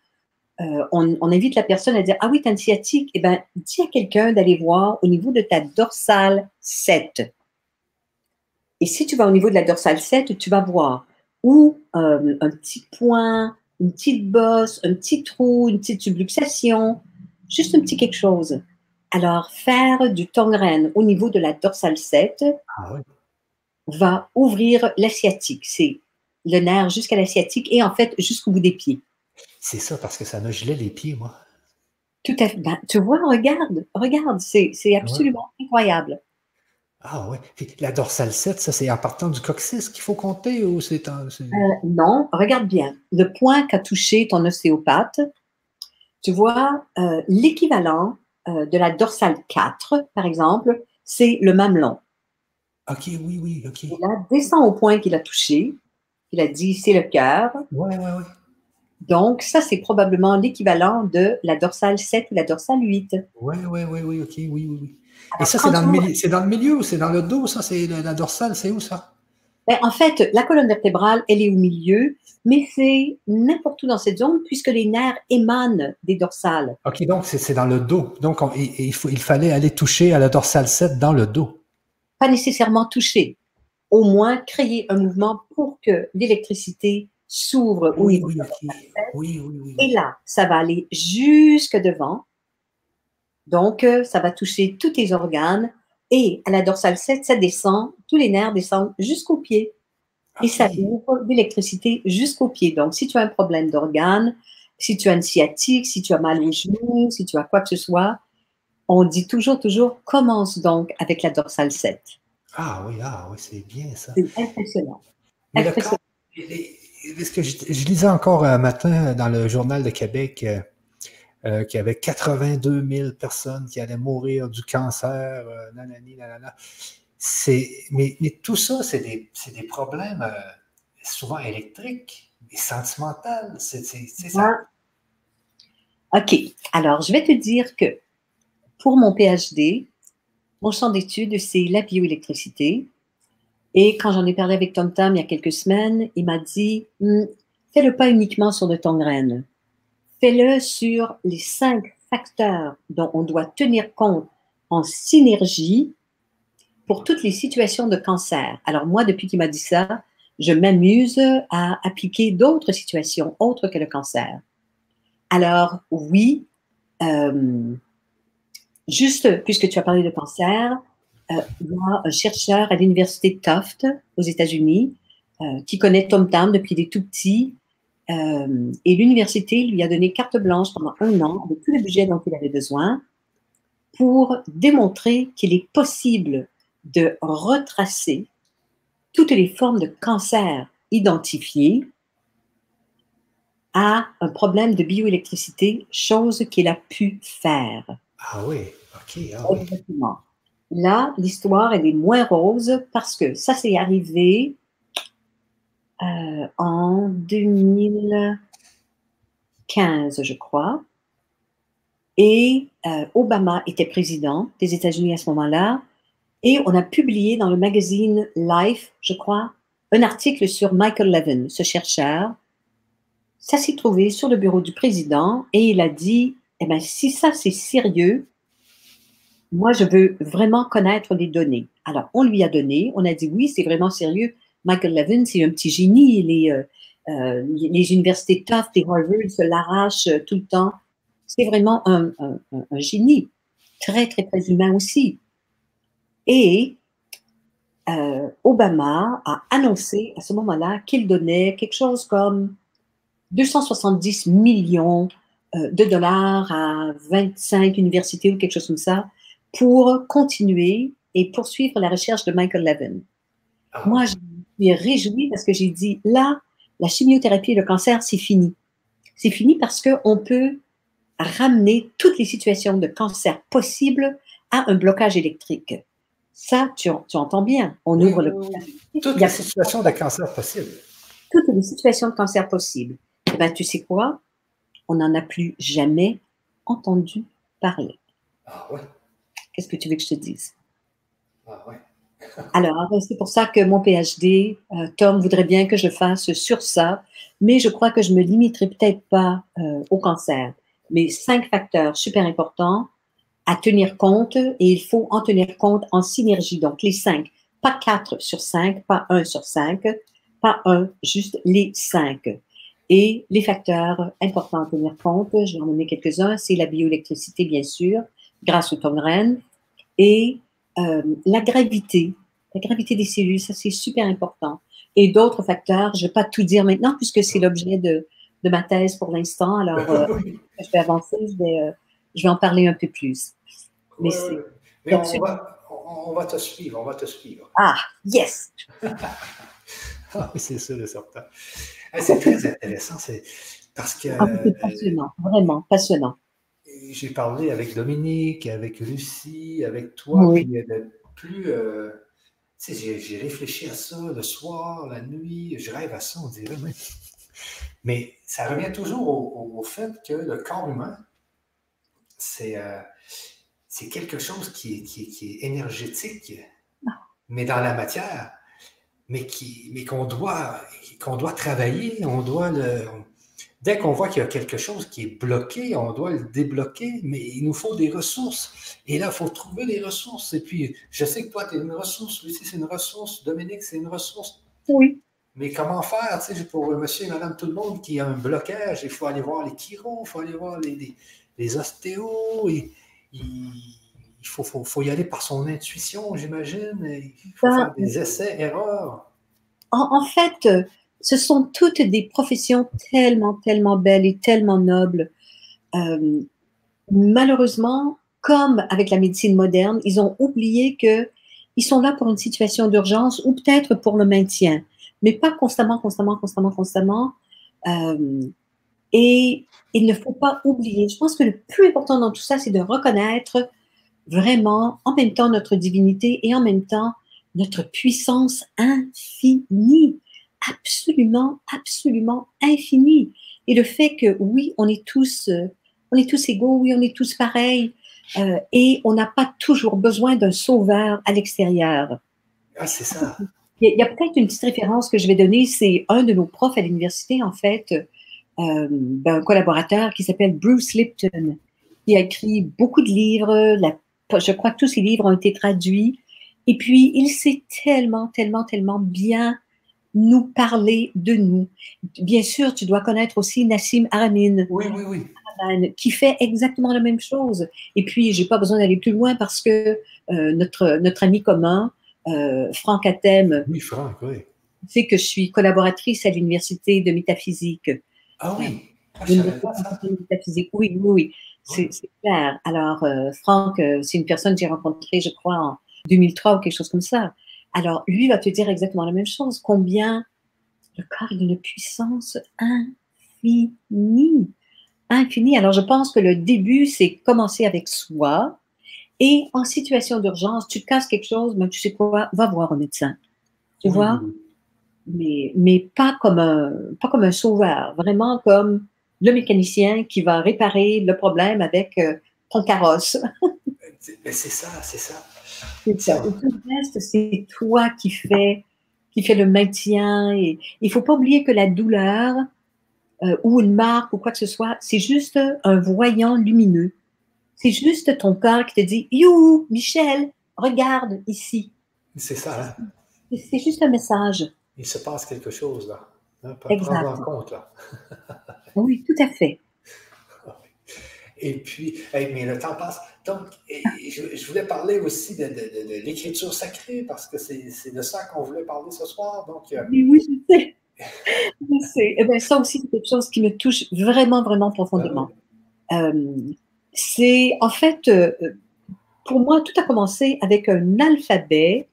Speaker 2: euh, on, on, invite la personne à dire Ah oui, tu as une sciatique, eh bien, dis à quelqu'un d'aller voir au niveau de ta dorsale 7. Et si tu vas au niveau de la dorsale 7, tu vas voir ou euh, un petit point, une petite bosse, un petit trou, une petite subluxation, juste un petit quelque chose. Alors, faire du tongren au niveau de la dorsale 7 ah va ouvrir l'asiatique. C'est le nerf jusqu'à l'asiatique et en fait jusqu'au bout des pieds.
Speaker 1: C'est ça, parce que ça me gelait les pieds, moi.
Speaker 2: Tout à fait. Ben, tu vois, regarde, regarde, c'est absolument incroyable.
Speaker 1: Ah oui. La dorsale 7, ça c'est en partant du coccyx qu'il faut compter ou c'est
Speaker 2: un. Euh, non, regarde bien. Le point qu'a touché ton ostéopathe, tu vois, euh, l'équivalent euh, de la dorsale 4, par exemple, c'est le mamelon.
Speaker 1: OK, oui, oui, OK.
Speaker 2: Il a descend au point qu'il a touché. Il a dit c'est le cœur.
Speaker 1: Oui, oui, oui.
Speaker 2: Donc, ça, c'est probablement l'équivalent de la dorsale 7 ou la dorsale 8.
Speaker 1: Oui, oui, oui, oui, OK, oui, oui, oui. Et ça, c'est dans, le milieu, c'est dans le milieu ou c'est dans le dos, ça? C'est la, dorsale, c'est où ça?
Speaker 2: Ben, en fait, la colonne vertébrale, elle est au milieu, mais c'est n'importe où dans cette zone puisque les nerfs émanent des dorsales.
Speaker 1: OK, donc c'est dans le dos. Donc, il, faut, il fallait aller toucher à la dorsale 7 dans le dos.
Speaker 2: Pas nécessairement toucher. au moins créer un mouvement pour que l'électricité s'ouvre
Speaker 1: Oui,
Speaker 2: niveau
Speaker 1: oui,
Speaker 2: de la
Speaker 1: ok.
Speaker 2: dorsale 7.
Speaker 1: Oui, oui, oui.
Speaker 2: Et là, ça va aller jusque devant. Donc, euh, ça va toucher tous tes organes. Et à la dorsale 7, ça descend, tous les nerfs descendent jusqu'aux pieds. Et ça ouvre l'électricité jusqu'aux pieds. Donc, si tu as un problème d'organe, si tu as une sciatique, si tu as mal aux genoux, si tu as quoi que ce soit, on dit toujours, toujours, commence donc avec la dorsale 7.
Speaker 1: Ah oui, ah oui, c'est bien ça.
Speaker 2: C'est impressionnant. Impressionnant.
Speaker 1: corps, je, je lisais encore un matin dans le Journal de Québec euh, qu'il y avait 82 000 personnes qui allaient mourir du cancer, euh, nanani, nanana. Mais, mais tout ça, c'est des, des problèmes euh, souvent électriques et sentimentaux. C'est, ça.
Speaker 2: OK. Alors, je vais te dire que pour mon PhD, mon champ d'étude, c'est la bioélectricité. Et quand j'en ai parlé avec Tom Tam il y a quelques semaines, il m'a dit Hum, fais-le pas uniquement sur le gangrène. Fais-le sur les cinq facteurs dont on doit tenir compte en synergie pour toutes les situations de cancer. Alors, moi, depuis qu'il m'a dit ça, je m'amuse à appliquer d'autres situations autres que le cancer. Alors, oui, euh, juste puisque tu as parlé de cancer, euh, un chercheur à l'université Tufts aux États-Unis euh, qui connaît Tom Tam depuis est tout petit. Euh, et l'université lui a donné carte blanche pendant un an avec tout le budget dont il avait besoin pour démontrer qu'il est possible de retracer toutes les formes de cancer identifiées à un problème de bioélectricité, chose qu'il a pu faire.
Speaker 1: Ah oui, ok, ah oui.
Speaker 2: Là, l'histoire, elle est moins rose parce que ça s'est arrivé euh, en 2015, je crois. Et euh, Obama était président des États-Unis à ce moment-là. Et on a publié dans le magazine Life, je crois, un article sur Michael Levin, ce chercheur. Ça s'est trouvé sur le bureau du président et il a dit, eh bien, si ça c'est sérieux, moi, je veux vraiment connaître les données. Alors, on lui a donné, on a dit oui, c'est vraiment sérieux. Michael Levin, c'est un petit génie. Les, euh, euh, les universités Tufts et Harvard se l'arrachent euh, tout le temps. C'est vraiment un, un, un, un génie, très, très, très humain aussi. Et euh, Obama a annoncé à ce moment-là qu'il donnait quelque chose comme 270 millions de dollars à 25 universités ou quelque chose comme ça pour continuer et poursuivre la recherche de Michael Levin.
Speaker 1: Ah,
Speaker 2: Moi, suis réjouie parce que j'ai dit, là, la chimiothérapie et le cancer, c'est fini. C'est fini parce qu'on peut ramener toutes les situations de cancer possibles à un blocage électrique. Ça, tu, tu entends bien. On ouvre le.
Speaker 1: Toutes
Speaker 2: il y a
Speaker 1: les situations de cancer possibles.
Speaker 2: toutes les situations de cancer possibles. Eh ben, tu sais quoi? On n'en a plus jamais entendu parler.
Speaker 1: Ah ouais,
Speaker 2: Qu'est-ce que tu veux que je te dise?
Speaker 1: ah ouais.
Speaker 2: Alors, c'est pour ça que mon PhD, euh, Tom voudrait bien que je fasse sur ça, mais je crois que je me limiterai peut-être pas euh, au cancer. Mais cinq facteurs super importants à tenir compte et il faut en tenir compte en synergie. Donc, les cinq, pas quatre sur cinq, pas un sur cinq, pas un, juste les cinq. Et les facteurs importants à tenir compte, je vais en donner quelques-uns, c'est la bioélectricité, bien sûr, grâce au tongren, et euh, la gravité, la gravité des cellules, ça c'est super important. Et d'autres facteurs, je ne vais pas tout dire maintenant puisque c'est l'objet de, de ma thèse pour l'instant. Alors, euh, je vais avancer, je vais, euh, je vais en parler un peu plus. Mais.
Speaker 1: Mais on va, on, va te suivre, on va te suivre.
Speaker 2: Ah, yes!
Speaker 1: Ah oui, c'est sûr et certain. Ah, C'est très intéressant, c'est parce que
Speaker 2: Ah, c'est passionnant, vraiment passionnant.
Speaker 1: J'ai parlé avec Dominique, avec Lucie, avec toi,
Speaker 2: Oui.
Speaker 1: puis plus, euh, tu sais, j'ai- réfléchi à ça le soir, la nuit, je rêve à ça, on dirait. Mais, mais ça revient toujours au, fait que le corps humain, c'est euh, quelque chose qui est, qui est- qui est énergétique, mais dans la matière, mais qui mais qu'on doit qu'on doit travailler, on doit le dès qu'on voit qu'il y a quelque chose qui est bloqué, on doit le débloquer, mais il nous faut des ressources. Et là, il faut trouver des ressources. Et puis, je sais que toi, tu es une ressource, Lucie, c'est une ressource, Dominique, c'est une ressource.
Speaker 2: Oui.
Speaker 1: Mais comment faire, tu sais, pour monsieur et madame tout le monde qui a un blocage, il faut aller voir les chiro, il faut aller voir les, les, ostéos, et, il faut, faut, y aller par son intuition, j'imagine, il faut ben, faire des essais, erreurs.
Speaker 2: En, fait, ce sont toutes des professions tellement, tellement belles et tellement nobles. Euh, malheureusement, comme avec la médecine moderne, ils ont oublié que ils sont là pour une situation d'urgence ou peut-être pour le maintien mais pas constamment, constamment, constamment, constamment. Euh, et il ne faut pas oublier, je pense que le plus important dans tout ça, c'est de reconnaître vraiment en même temps notre divinité et en même temps notre puissance infinie, absolument, absolument infinie. Et le fait que oui, on est tous, euh, on est tous égaux, oui, on est tous pareils, euh, et on n'a pas toujours besoin d'un sauveur à l'extérieur.
Speaker 1: Ah, c'est ça.
Speaker 2: Il y a, peut-être une petite référence que je vais donner. C'est un de nos profs à l'université, en fait, euh, un collaborateur qui s'appelle Bruce Lipton, qui a écrit beaucoup de livres. je crois que tous ses livres ont été traduits. Et puis, il sait tellement, tellement, tellement bien nous parler de nous. Bien sûr, tu dois connaître aussi Nassim Aramin.
Speaker 1: Oui, oui, oui
Speaker 2: qui fait exactement la même chose. Et puis, j'ai pas besoin d'aller plus loin parce que euh, notre, notre ami commun, euh, Franck Athème.
Speaker 1: Oui, Franck, oui.
Speaker 2: C'est que je suis collaboratrice à l'université de métaphysique.
Speaker 1: Ah oui.
Speaker 2: Ah, métaphysique. Oui, oui, oui. C'est clair. Alors, euh, Franck, c'est une personne que j'ai rencontrée, je crois, en 2003 ou quelque chose comme ça. Alors, lui va te dire exactement la même chose. Combien le corps est d'une puissance infinie. Infinie. Alors, je pense que le début, c'est commencer avec soi, et en situation d'urgence, tu te casses quelque chose, mais tu sais quoi, va voir un médecin. Tu vois? Mais, mais pas, comme un, pas comme un sauveur, vraiment comme le mécanicien qui va réparer le problème avec euh, ton carrosse.
Speaker 1: c'est ça, c'est ça.
Speaker 2: C'est ça. Et tout le reste, c'est toi qui fais, qui fait le maintien. Et il faut pas oublier que la douleur euh, ou une marque ou quoi que ce soit, c'est juste un voyant lumineux. C'est juste ton corps qui te dit You, Michel, regarde ici.
Speaker 1: C'est ça. Hein?
Speaker 2: C'est juste un message.
Speaker 1: Il se passe quelque chose là. Hein, prendre en compte là.
Speaker 2: oui, tout à fait.
Speaker 1: Et puis, mais le temps passe. Donc, je, voulais parler aussi de, l'écriture sacrée parce que c'est de ça qu'on voulait parler ce soir. Donc,
Speaker 2: euh, oui, oui, je sais. je sais. Eh bien, ça aussi, c'est quelque chose qui me touche vraiment, vraiment profondément. Ah euh, c'est en fait, euh, pour moi, tout a commencé avec un alphabet,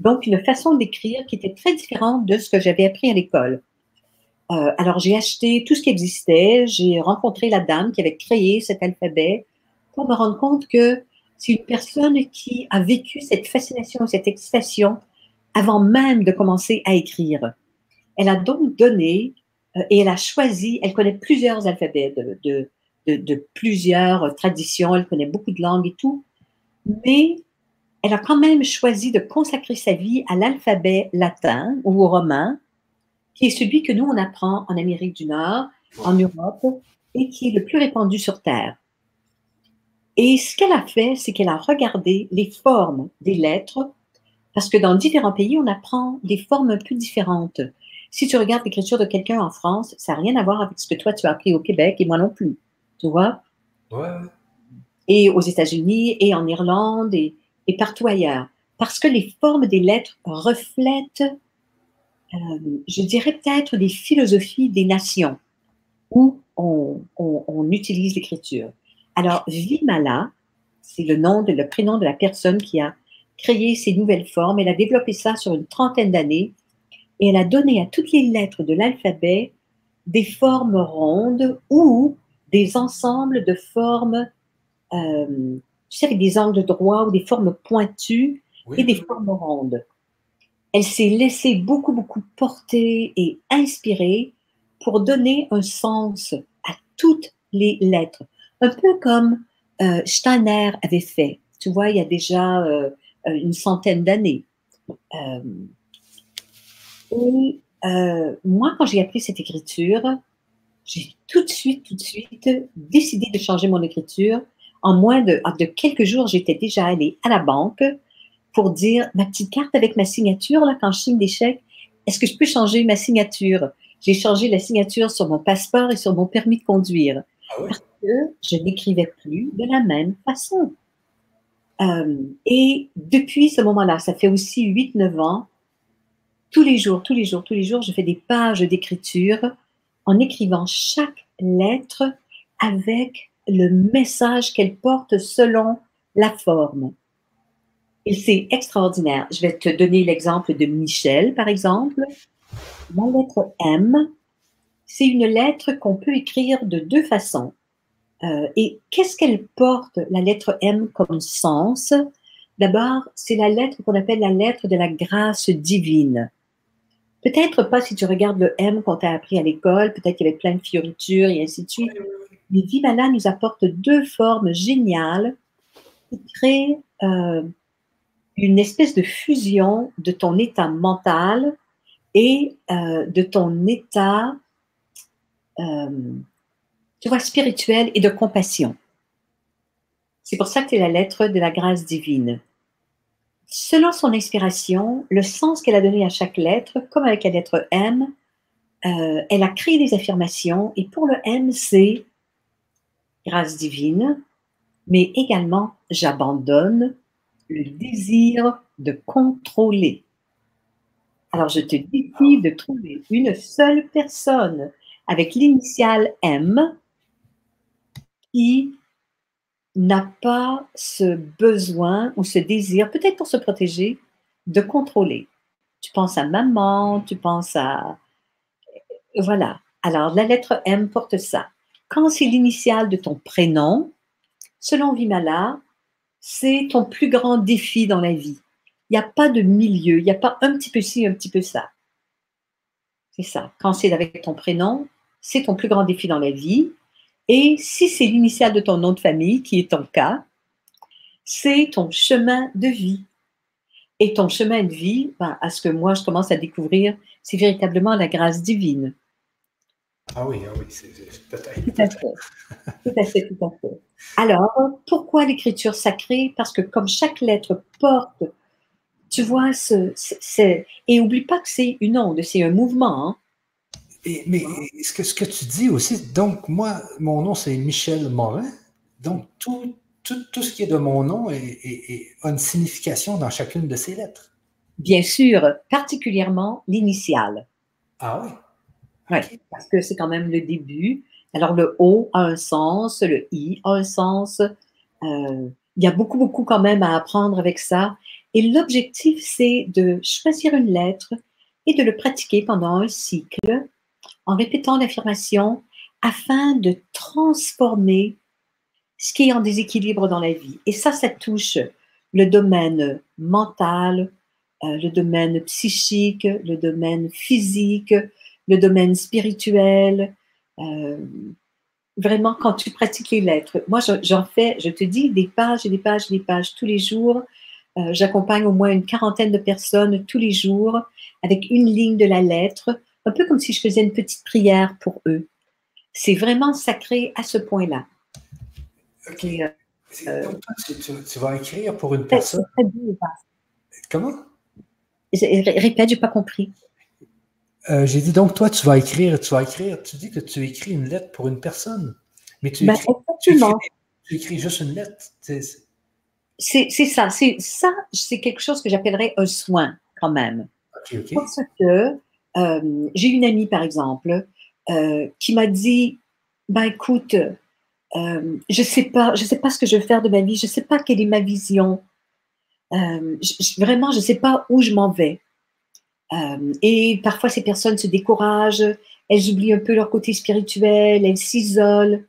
Speaker 2: donc une façon d'écrire qui était très différente de ce que j'avais appris à l'école. Euh, alors j'ai acheté tout ce qui existait, j'ai rencontré la dame qui avait créé cet alphabet pour me rendre compte que c'est une personne qui a vécu cette fascination, cette excitation avant même de commencer à écrire. Elle a donc donné euh, et elle a choisi, elle connaît plusieurs alphabets de, de, plusieurs traditions, elle connaît beaucoup de langues et tout, mais elle a quand même choisi de consacrer sa vie à l'alphabet latin ou au romain, qui est celui que nous, on apprend en Amérique du Nord, en Europe, et qui est le plus répandu sur Terre. Et ce qu'elle a fait, c'est qu'elle a regardé les formes des lettres, parce que dans différents pays, on apprend des formes un peu différentes. Si tu regardes l'écriture de quelqu'un en France, ça n'a rien à voir avec ce que toi tu as appris au Québec et moi non plus tu vois? Et aux États-Unis, et en Irlande, et, partout ailleurs. Parce que les formes des lettres reflètent, euh, je dirais peut-être, les philosophies des nations où on, utilise l'écriture. Alors, Vimala, c'est le nom, de, le prénom de la personne qui a créé ces nouvelles formes. Elle a développé ça sur une trentaine d'années et elle a donné à toutes les lettres de l'alphabet des formes rondes ou des ensembles de formes, euh, tu sais, avec des angles droits ou des formes pointues et des formes rondes. Elle s'est laissée beaucoup, beaucoup porter et inspirer pour donner un sens à toutes les lettres. Un peu comme euh, Steiner avait fait, tu vois, il y a déjà euh, une centaine d'années. et moi, quand j'ai appris cette écriture, j'ai tout de suite, tout de suite décidé de changer mon écriture. En moins de, de quelques jours, j'étais déjà allée à la banque pour dire ma petite carte avec ma signature, là, quand je signe des chèques, est-ce que je peux changer ma signature? J'ai changé la signature sur mon passeport et sur mon permis de conduire. Ah parce que je n'écrivais plus de la même façon. Euh, et depuis ce moment-là, ça fait aussi 8-9 ans, tous les jours, tous les jours, tous les jours, je fais des pages d'écriture en écrivant chaque lettre avec le message qu'elle porte selon la forme. Et c'est extraordinaire. Je vais te donner l'exemple de Michel, par exemple. La lettre M, c'est une lettre qu'on peut écrire de deux façons. Euh, et qu'est-ce qu'elle porte, la lettre M, comme sens? D'abord, c'est la lettre qu'on appelle la lettre de la grâce divine. Peut-être pas si tu regardes le M qu'on t'a appris à l'école, peut-être qu'il y avait plein de fioritures et ainsi de suite. Mais Vimala nous apporte deux formes géniales qui créent euh, une espèce de fusion de ton état mental et euh, de ton état tu vois, spirituelle et de compassion. C'est pour ça que c'est la lettre de la grâce divine. Selon son inspiration, le sens qu'elle a donné à chaque lettre, comme avec la lettre M, euh, elle a créé des affirmations et pour le M, c'est grâce divine, mais également j'abandonne le désir de contrôler. Alors je te dis de trouver une seule personne avec l'initiale M qui n'a pas ce besoin ou ce désir, peut-être pour se protéger, de contrôler. Tu penses à maman, tu penses à... Voilà. Alors, la lettre M porte ça. Quand c'est l'initiale de ton prénom, selon Vimala, c'est ton plus grand défi dans la vie. Il n'y a pas de milieu, il n'y a pas un petit peu ci, un petit peu ça. C'est ça. Quand c'est avec ton prénom, c'est ton plus grand défi dans la vie. Et si c'est l'initiale de ton nom de famille, qui est ton cas, c'est ton chemin de vie. Et ton chemin de vie, ben, à ce que moi je commence à découvrir, c'est véritablement la grâce divine.
Speaker 1: Ah oui, ah oui, c'est peut-être.
Speaker 2: Tout à fait. Tout à fait, tout à fait. Alors, pourquoi l'écriture sacrée? Parce que comme chaque lettre porte, tu vois, ce, et oublie pas que c'est une onde, c'est un mouvement. Hein
Speaker 1: mais ce que, ce que tu dis aussi, donc moi, mon nom c'est Michel Morin, donc tout, tout, ce qui est de mon nom est, a une signification dans chacune de ces lettres.
Speaker 2: Bien sûr, particulièrement l'initiale.
Speaker 1: Ah oui?
Speaker 2: Oui, parce que c'est quand même le début. Alors le O a un sens, le I a un sens. Euh, il y a beaucoup, beaucoup quand même à apprendre avec ça. Et l'objectif, c'est de choisir une lettre et de le pratiquer pendant un cycle en répétant l'affirmation afin de transformer ce qui est en déséquilibre dans la vie. Et ça, ça touche le domaine mental, euh, le domaine psychique, le domaine physique, le domaine spirituel. Euh, vraiment, quand tu pratiques les lettres, moi, j'en fais, je te dis, des pages et des pages et des pages tous les jours. Euh, j'accompagne au moins une quarantaine de personnes tous les jours avec une ligne de la lettre un peu comme si je faisais une petite prière pour eux. C'est vraiment sacré à ce point-là.
Speaker 1: OK. Euh, Donc, tu, vas écrire pour une personne? Comment?
Speaker 2: Répète, je n'ai pas compris.
Speaker 1: Euh, j'ai dit donc, toi, tu vas écrire, tu vas écrire, tu dis que tu écris une lettre pour une personne. Mais tu, ben, écris, juste une lettre.
Speaker 2: C'est ça. C'est ça, c'est quelque chose que j'appellerais un soin quand même. Parce que euh, j'ai une amie, par exemple, euh, qui m'a dit, ben écoute, euh, je sais pas, je sais pas ce que je veux faire de ma vie, je sais pas quelle est ma vision. vraiment, je sais pas où je m'en vais. Et parfois, ces personnes se découragent, elles oublient un peu leur côté spirituel, elles s'isolent.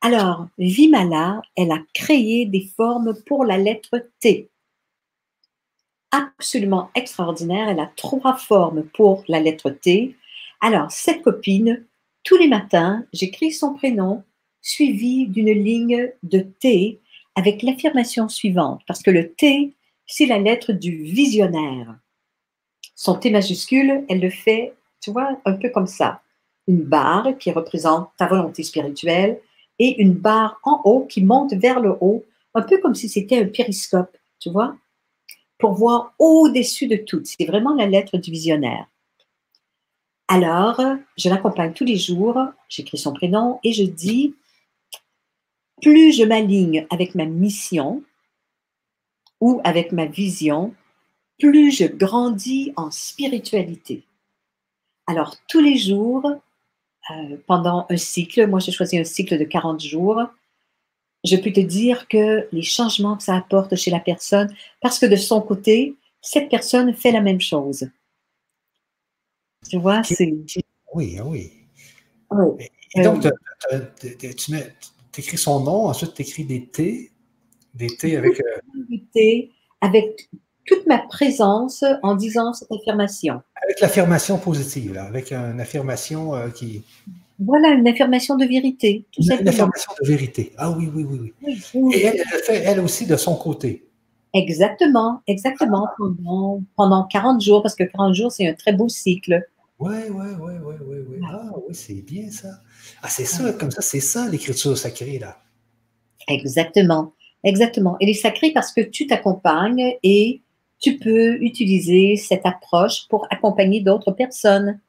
Speaker 2: Alors, Vimala, elle a créé des formes pour la lettre T absolument extraordinaire. Elle a trois formes pour la lettre T. Alors, cette copine, tous les matins, j'écris son prénom suivi d'une ligne de T avec l'affirmation suivante, parce que le T, c'est la lettre du visionnaire. Son T majuscule, elle le fait, tu vois, un peu comme ça. une barre qui représente ta volonté spirituelle et une barre en haut qui monte vers le haut, un peu comme si c'était un périscope, tu vois, pour voir au-dessus de tout. C'est vraiment la lettre du visionnaire. Alors, je l'accompagne tous les jours, j'écris son prénom et je dis, plus je m'aligne avec ma mission ou avec ma vision, plus je grandis en spiritualité. Alors, tous les jours, euh, pendant un cycle, moi j'ai choisi un cycle de 40 jours, je peux te dire que les changements que ça apporte chez la personne, parce que de son côté, cette personne fait la même chose. Tu vois, c'est.
Speaker 1: Oui, ah oui. Et donc, tu écris son nom, ensuite tu écris des T, des T avec. Euh,
Speaker 2: des T avec toute ma présence en disant cette affirmation.
Speaker 1: Avec l'affirmation positive, là, avec une affirmation euh, qui.
Speaker 2: Voilà, une affirmation de vérité.
Speaker 1: Tout une, une, affirmation de vérité. Ah oui, oui, oui. oui. Et elle, elle le fait, elle aussi, de son côté.
Speaker 2: Exactement, exactement, pendant, pendant 40 jours, parce que 40 jours, c'est un très beau cycle.
Speaker 1: Oui, oui, oui, oui, oui, oui. Ah oui, c'est bien ça. Ah, c'est ça, comme ça, c'est ça l'écriture sacrée, là.
Speaker 2: Exactement, exactement. Elle est sacrée parce que tu t'accompagnes et tu peux utiliser cette approche pour accompagner d'autres personnes.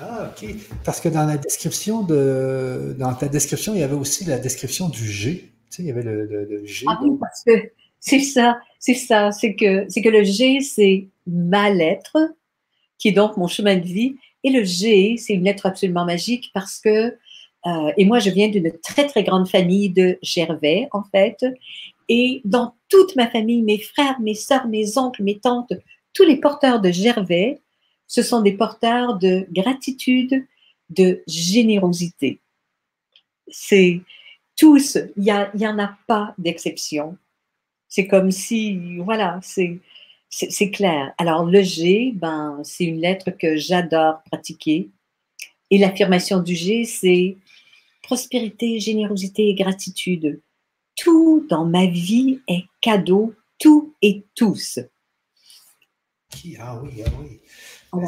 Speaker 1: Ah, OK. Parce que dans la description de dans ta description, il y avait aussi la description du G. Tu sais, il y avait le, G.
Speaker 2: Ah oui, parce que c'est ça, c'est ça, c'est que c'est que le G, c'est ma lettre, qui est donc mon chemin de vie. Et le G, c'est une lettre absolument magique parce que, euh, et moi, je viens d'une très, très grande famille de Gervais, en fait. Et dans toute ma famille, mes frères, mes soeurs, mes oncles, mes tantes, tous les porteurs de Gervais, ce sont des porteurs de gratitude, de générosité. C'est tous, il n'y en a pas d'exception. C'est comme si, voilà, c'est c'est clair. Alors, le G, ben, c'est une lettre que j'adore pratiquer. Et l'affirmation du G, c'est prospérité, générosité et gratitude. Tout dans ma vie est cadeau, tout et tous.
Speaker 1: Ah oui, ah oui.
Speaker 2: Ben,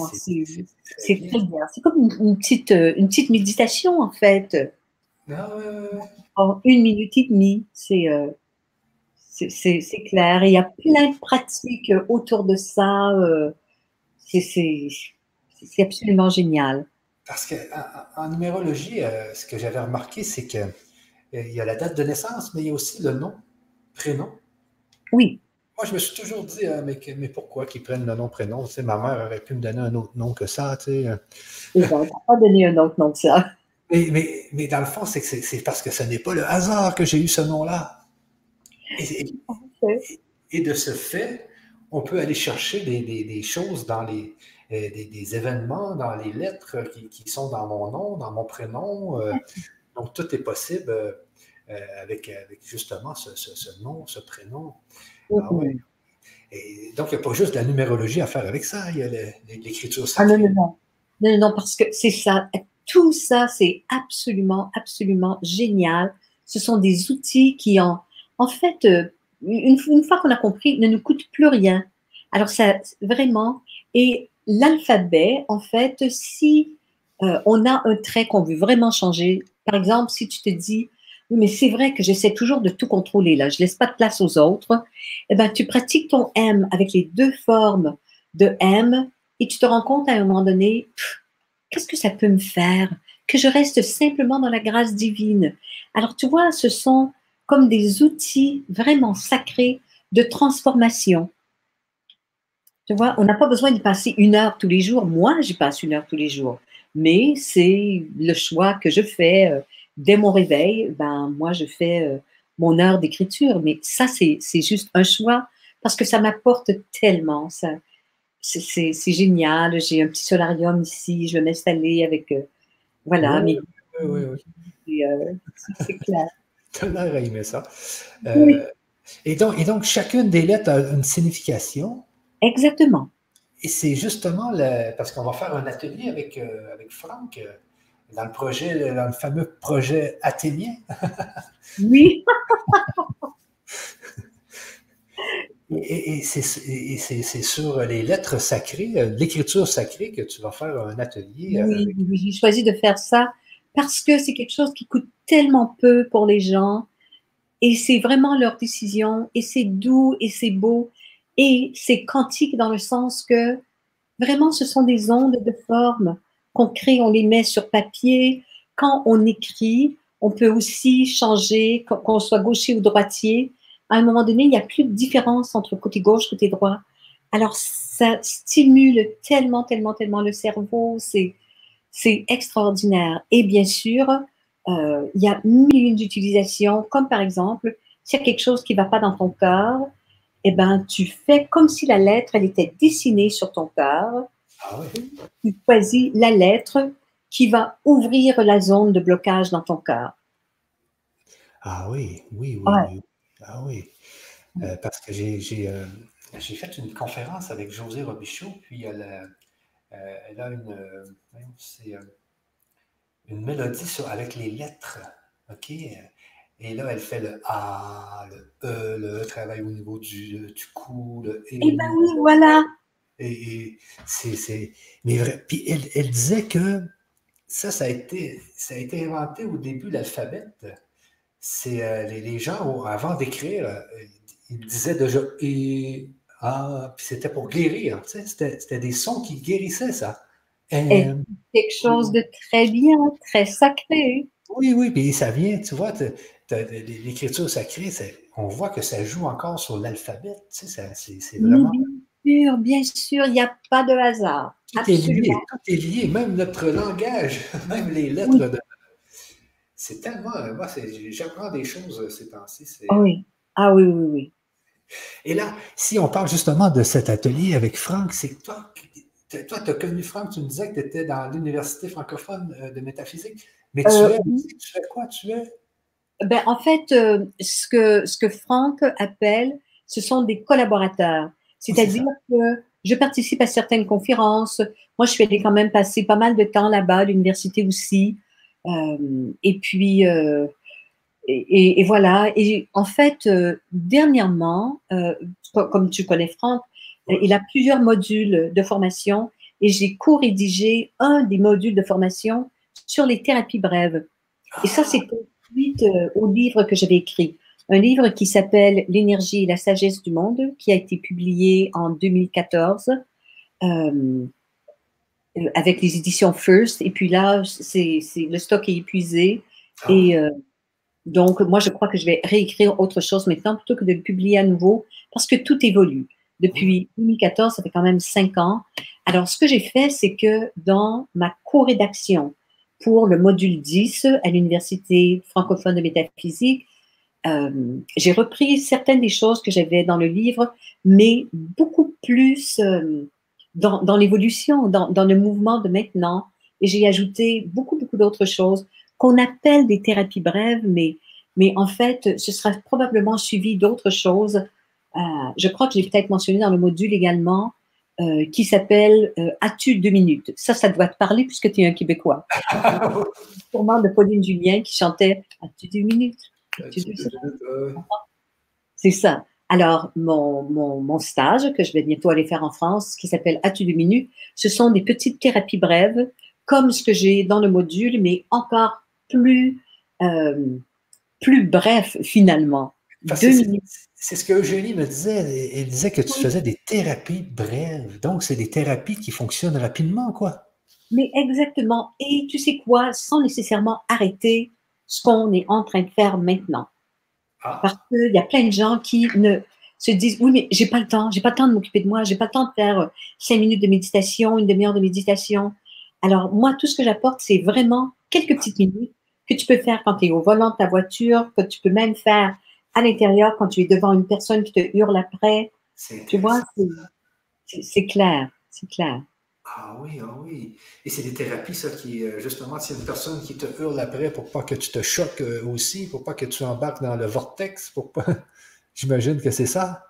Speaker 2: c'est très bien. C'est comme une, petite, une petite méditation, en fait. Ah, En une minute et demie. C'est. Euh, c'est clair. il y a plein de pratiques autour de ça. Euh, c'est absolument génial.
Speaker 1: Parce qu'en numérologie, euh, ce que j'avais remarqué, c'est qu'il euh, y a la date de naissance, mais il y a aussi le nom, prénom.
Speaker 2: Oui.
Speaker 1: Moi, je me suis toujours dit, mais, mais, pourquoi qu'ils prennent le nom, prénom? Tu sais, ma mère aurait pu me donner un autre nom que ça. Tu sais.
Speaker 2: Ils n'ont pas donné un autre nom que ça.
Speaker 1: Mais, mais, mais dans le fond, c'est parce que ce n'est pas le hasard que j'ai eu ce nom-là. Et, de ce fait, on peut aller chercher des, choses dans les, euh, des, événements, dans les lettres qui, sont dans mon nom, dans mon prénom. Euh, donc, tout est possible euh, avec, justement ce, nom, ce prénom. Ah et donc, il n'y a pas juste de la numérologie à faire avec ça, il y a l'écriture
Speaker 2: Ah non, non, non. Non, non, parce que c'est ça. Tout ça, c'est absolument, absolument génial. Ce sont des outils qui ont en fait, euh, une, fois qu'on a compris, ne nous coûte plus rien. Alors, ça, vraiment, et l'alphabet, en fait, si euh, on a un trait qu'on veut vraiment changer, par exemple, si tu te dis, mais c'est vrai que j'essaie toujours de tout contrôler, là, je laisse pas de place aux autres, eh ben, tu pratiques ton M avec les deux formes de M et tu te rends compte à un moment donné, qu'est-ce que ça peut me faire? Que je reste simplement dans la grâce divine? Alors, tu vois, ce sont comme des outils vraiment sacrés de transformation. Tu vois, on n'a pas besoin de passer une heure tous les jours. Moi, j'y passe une heure tous les jours. Mais c'est le choix que je fais euh, dès mon réveil. Ben, moi, je fais euh, mon heure d'écriture. Mais ça, c'est juste un choix parce que ça m'apporte tellement. Ça, c'est génial. J'ai un petit solarium ici. Je vais m'installer avec. Euh, voilà.
Speaker 1: Oui, oui, oui,
Speaker 2: c'est clair.
Speaker 1: Tu l'air à aimer ça. Euh, et, donc, et donc, chacune des lettres a une signification?
Speaker 2: Exactement.
Speaker 1: Et c'est justement le, parce qu'on va faire un atelier avec, euh, avec Franck euh, dans le projet, dans le fameux projet athénien.
Speaker 2: oui.
Speaker 1: Et, c'est sur les lettres sacrées, euh, l'écriture sacrée, que tu vas faire un atelier.
Speaker 2: Oui, oui j'ai choisi de faire ça parce que c'est quelque chose qui coûte tellement peu pour les gens et c'est vraiment leur décision et c'est doux et c'est beau et c'est quantique dans le sens que vraiment ce sont des ondes de forme qu'on crée, on les met sur papier. Quand on écrit, on peut aussi changer, qu'on soit gaucher ou droitier. À un moment donné, il n'y a plus de différence entre côté gauche, côté droit. Alors, ça stimule tellement, tellement, tellement le cerveau. C'est, c'est extraordinaire. Et bien sûr, euh, il y a mille d'utilisations, comme par exemple, s'il y a quelque chose qui ne va pas dans ton cœur, eh ben, tu fais comme si la lettre, elle était dessinée sur ton cœur. Ah tu choisis la lettre qui va ouvrir la zone de blocage dans ton cœur.
Speaker 1: Ah oui, oui, oui. Ah oui. Euh, parce que j'ai euh, fait une conférence avec José Robichaud, puis elle, a une, une mélodie sur, avec les lettres. OK? Et là, elle fait le A, le E, le E travaille au niveau du, du cou, le
Speaker 2: E. Eh ben oui, voilà.
Speaker 1: Et, c'est. Mais vrai. Puis elle, elle, disait que ça, ça a été, ça a été inventé au début l'alphabet. C'est euh, les, les, gens, avant d'écrire, euh, ils disaient déjà et ah, puis c'était pour guérir. Tu sais, c'était des sons qui guérissaient ça.
Speaker 2: Et quelque chose de très bien, très sacré.
Speaker 1: Oui, oui, puis ça vient, tu vois, l'écriture sacrée, on voit que ça joue encore sur l'alphabet. Tu sais, c'est vraiment.
Speaker 2: Bien sûr, bien sûr, il n'y a pas de hasard.
Speaker 1: Tout est lié, tout est lié, même notre langage, même les lettres. De... C'est tellement. Moi, j'apprends des choses ces temps-ci.
Speaker 2: Oui. Ah oui, oui, oui.
Speaker 1: Et là, si on parle justement de cet atelier avec Franck, c'est que toi, toi, tu as connu Franck, tu me disais que tu étais dans l'université francophone euh, de métaphysique, mais tu, euh, es, tu fais quoi? Tu es?
Speaker 2: Ben, en fait, euh, ce, que, ce que Franck appelle, ce sont des collaborateurs. C'est-à-dire que je participe à certaines conférences. Moi, je suis allée quand même passer pas mal de temps là-bas, à l'université aussi. et puis, et, et, voilà. Et en fait, dernièrement, comme tu connais Franck, il a plusieurs modules de formation et j'ai co-rédigé un des modules de formation sur les thérapies brèves. Et ça, c'est suite euh, au livre que j'avais écrit. Un livre qui s'appelle L'énergie et la sagesse du monde, qui a été publié en 2014 euh, avec les éditions First. Et puis là, c'est, le stock est épuisé. Ah. Et euh, donc, moi, je crois que je vais réécrire autre chose maintenant plutôt que de le publier à nouveau parce que tout évolue depuis 2014, ça fait quand même cinq ans. Alors, ce que j'ai fait, c'est que dans ma co-rédaction pour le module 10 à l'Université francophone de métaphysique, euh, j'ai repris certaines des choses que j'avais dans le livre, mais beaucoup plus euh, dans, l'évolution, dans, dans, le mouvement de maintenant. Et j'ai ajouté beaucoup, beaucoup d'autres choses qu'on appelle des thérapies brèves, mais, mais en fait, ce sera probablement suivi d'autres choses euh, je crois que j'ai peut-être mentionné dans le module également, euh, qui s'appelle euh, As-tu deux minutes? Ça, ça doit te parler puisque tu es un Québécois. Sûrement de Pauline Julien qui chantait As-tu deux minutes? C'est ça. Alors, mon, mon, mon, stage que je vais bientôt aller faire en France, qui s'appelle As-tu deux minutes, ce sont des petites thérapies brèves, comme ce que j'ai dans le module, mais encore plus, plus bref finalement.
Speaker 1: C'est ce que Eugénie me disait. Elle disait que tu faisais des thérapies brèves. Donc, c'est des thérapies qui fonctionnent rapidement, quoi.
Speaker 2: Mais exactement. Et tu sais quoi, sans nécessairement arrêter ce qu'on est en train de faire maintenant. Ah. Parce qu'il y a plein de gens qui ne se disent oui, mais j'ai pas le temps, j'ai pas le temps de m'occuper de moi, j'ai pas le temps de faire euh, cinq minutes de méditation, une demi-heure de méditation. Alors, moi, tout ce que j'apporte, c'est vraiment quelques petites minutes que tu peux faire quand tu es au volant de ta voiture, que tu peux même faire à l'intérieur, quand tu es devant une personne qui te hurle après, tu vois, c'est clair, c'est clair.
Speaker 1: Ah oui, ah oui. Et c'est des thérapies, ça, qui, euh, justement, c'est une personne qui te hurle après pour pas que tu te choques euh, aussi, pour pas que tu embarques dans le vortex, pour pas. J'imagine que c'est ça.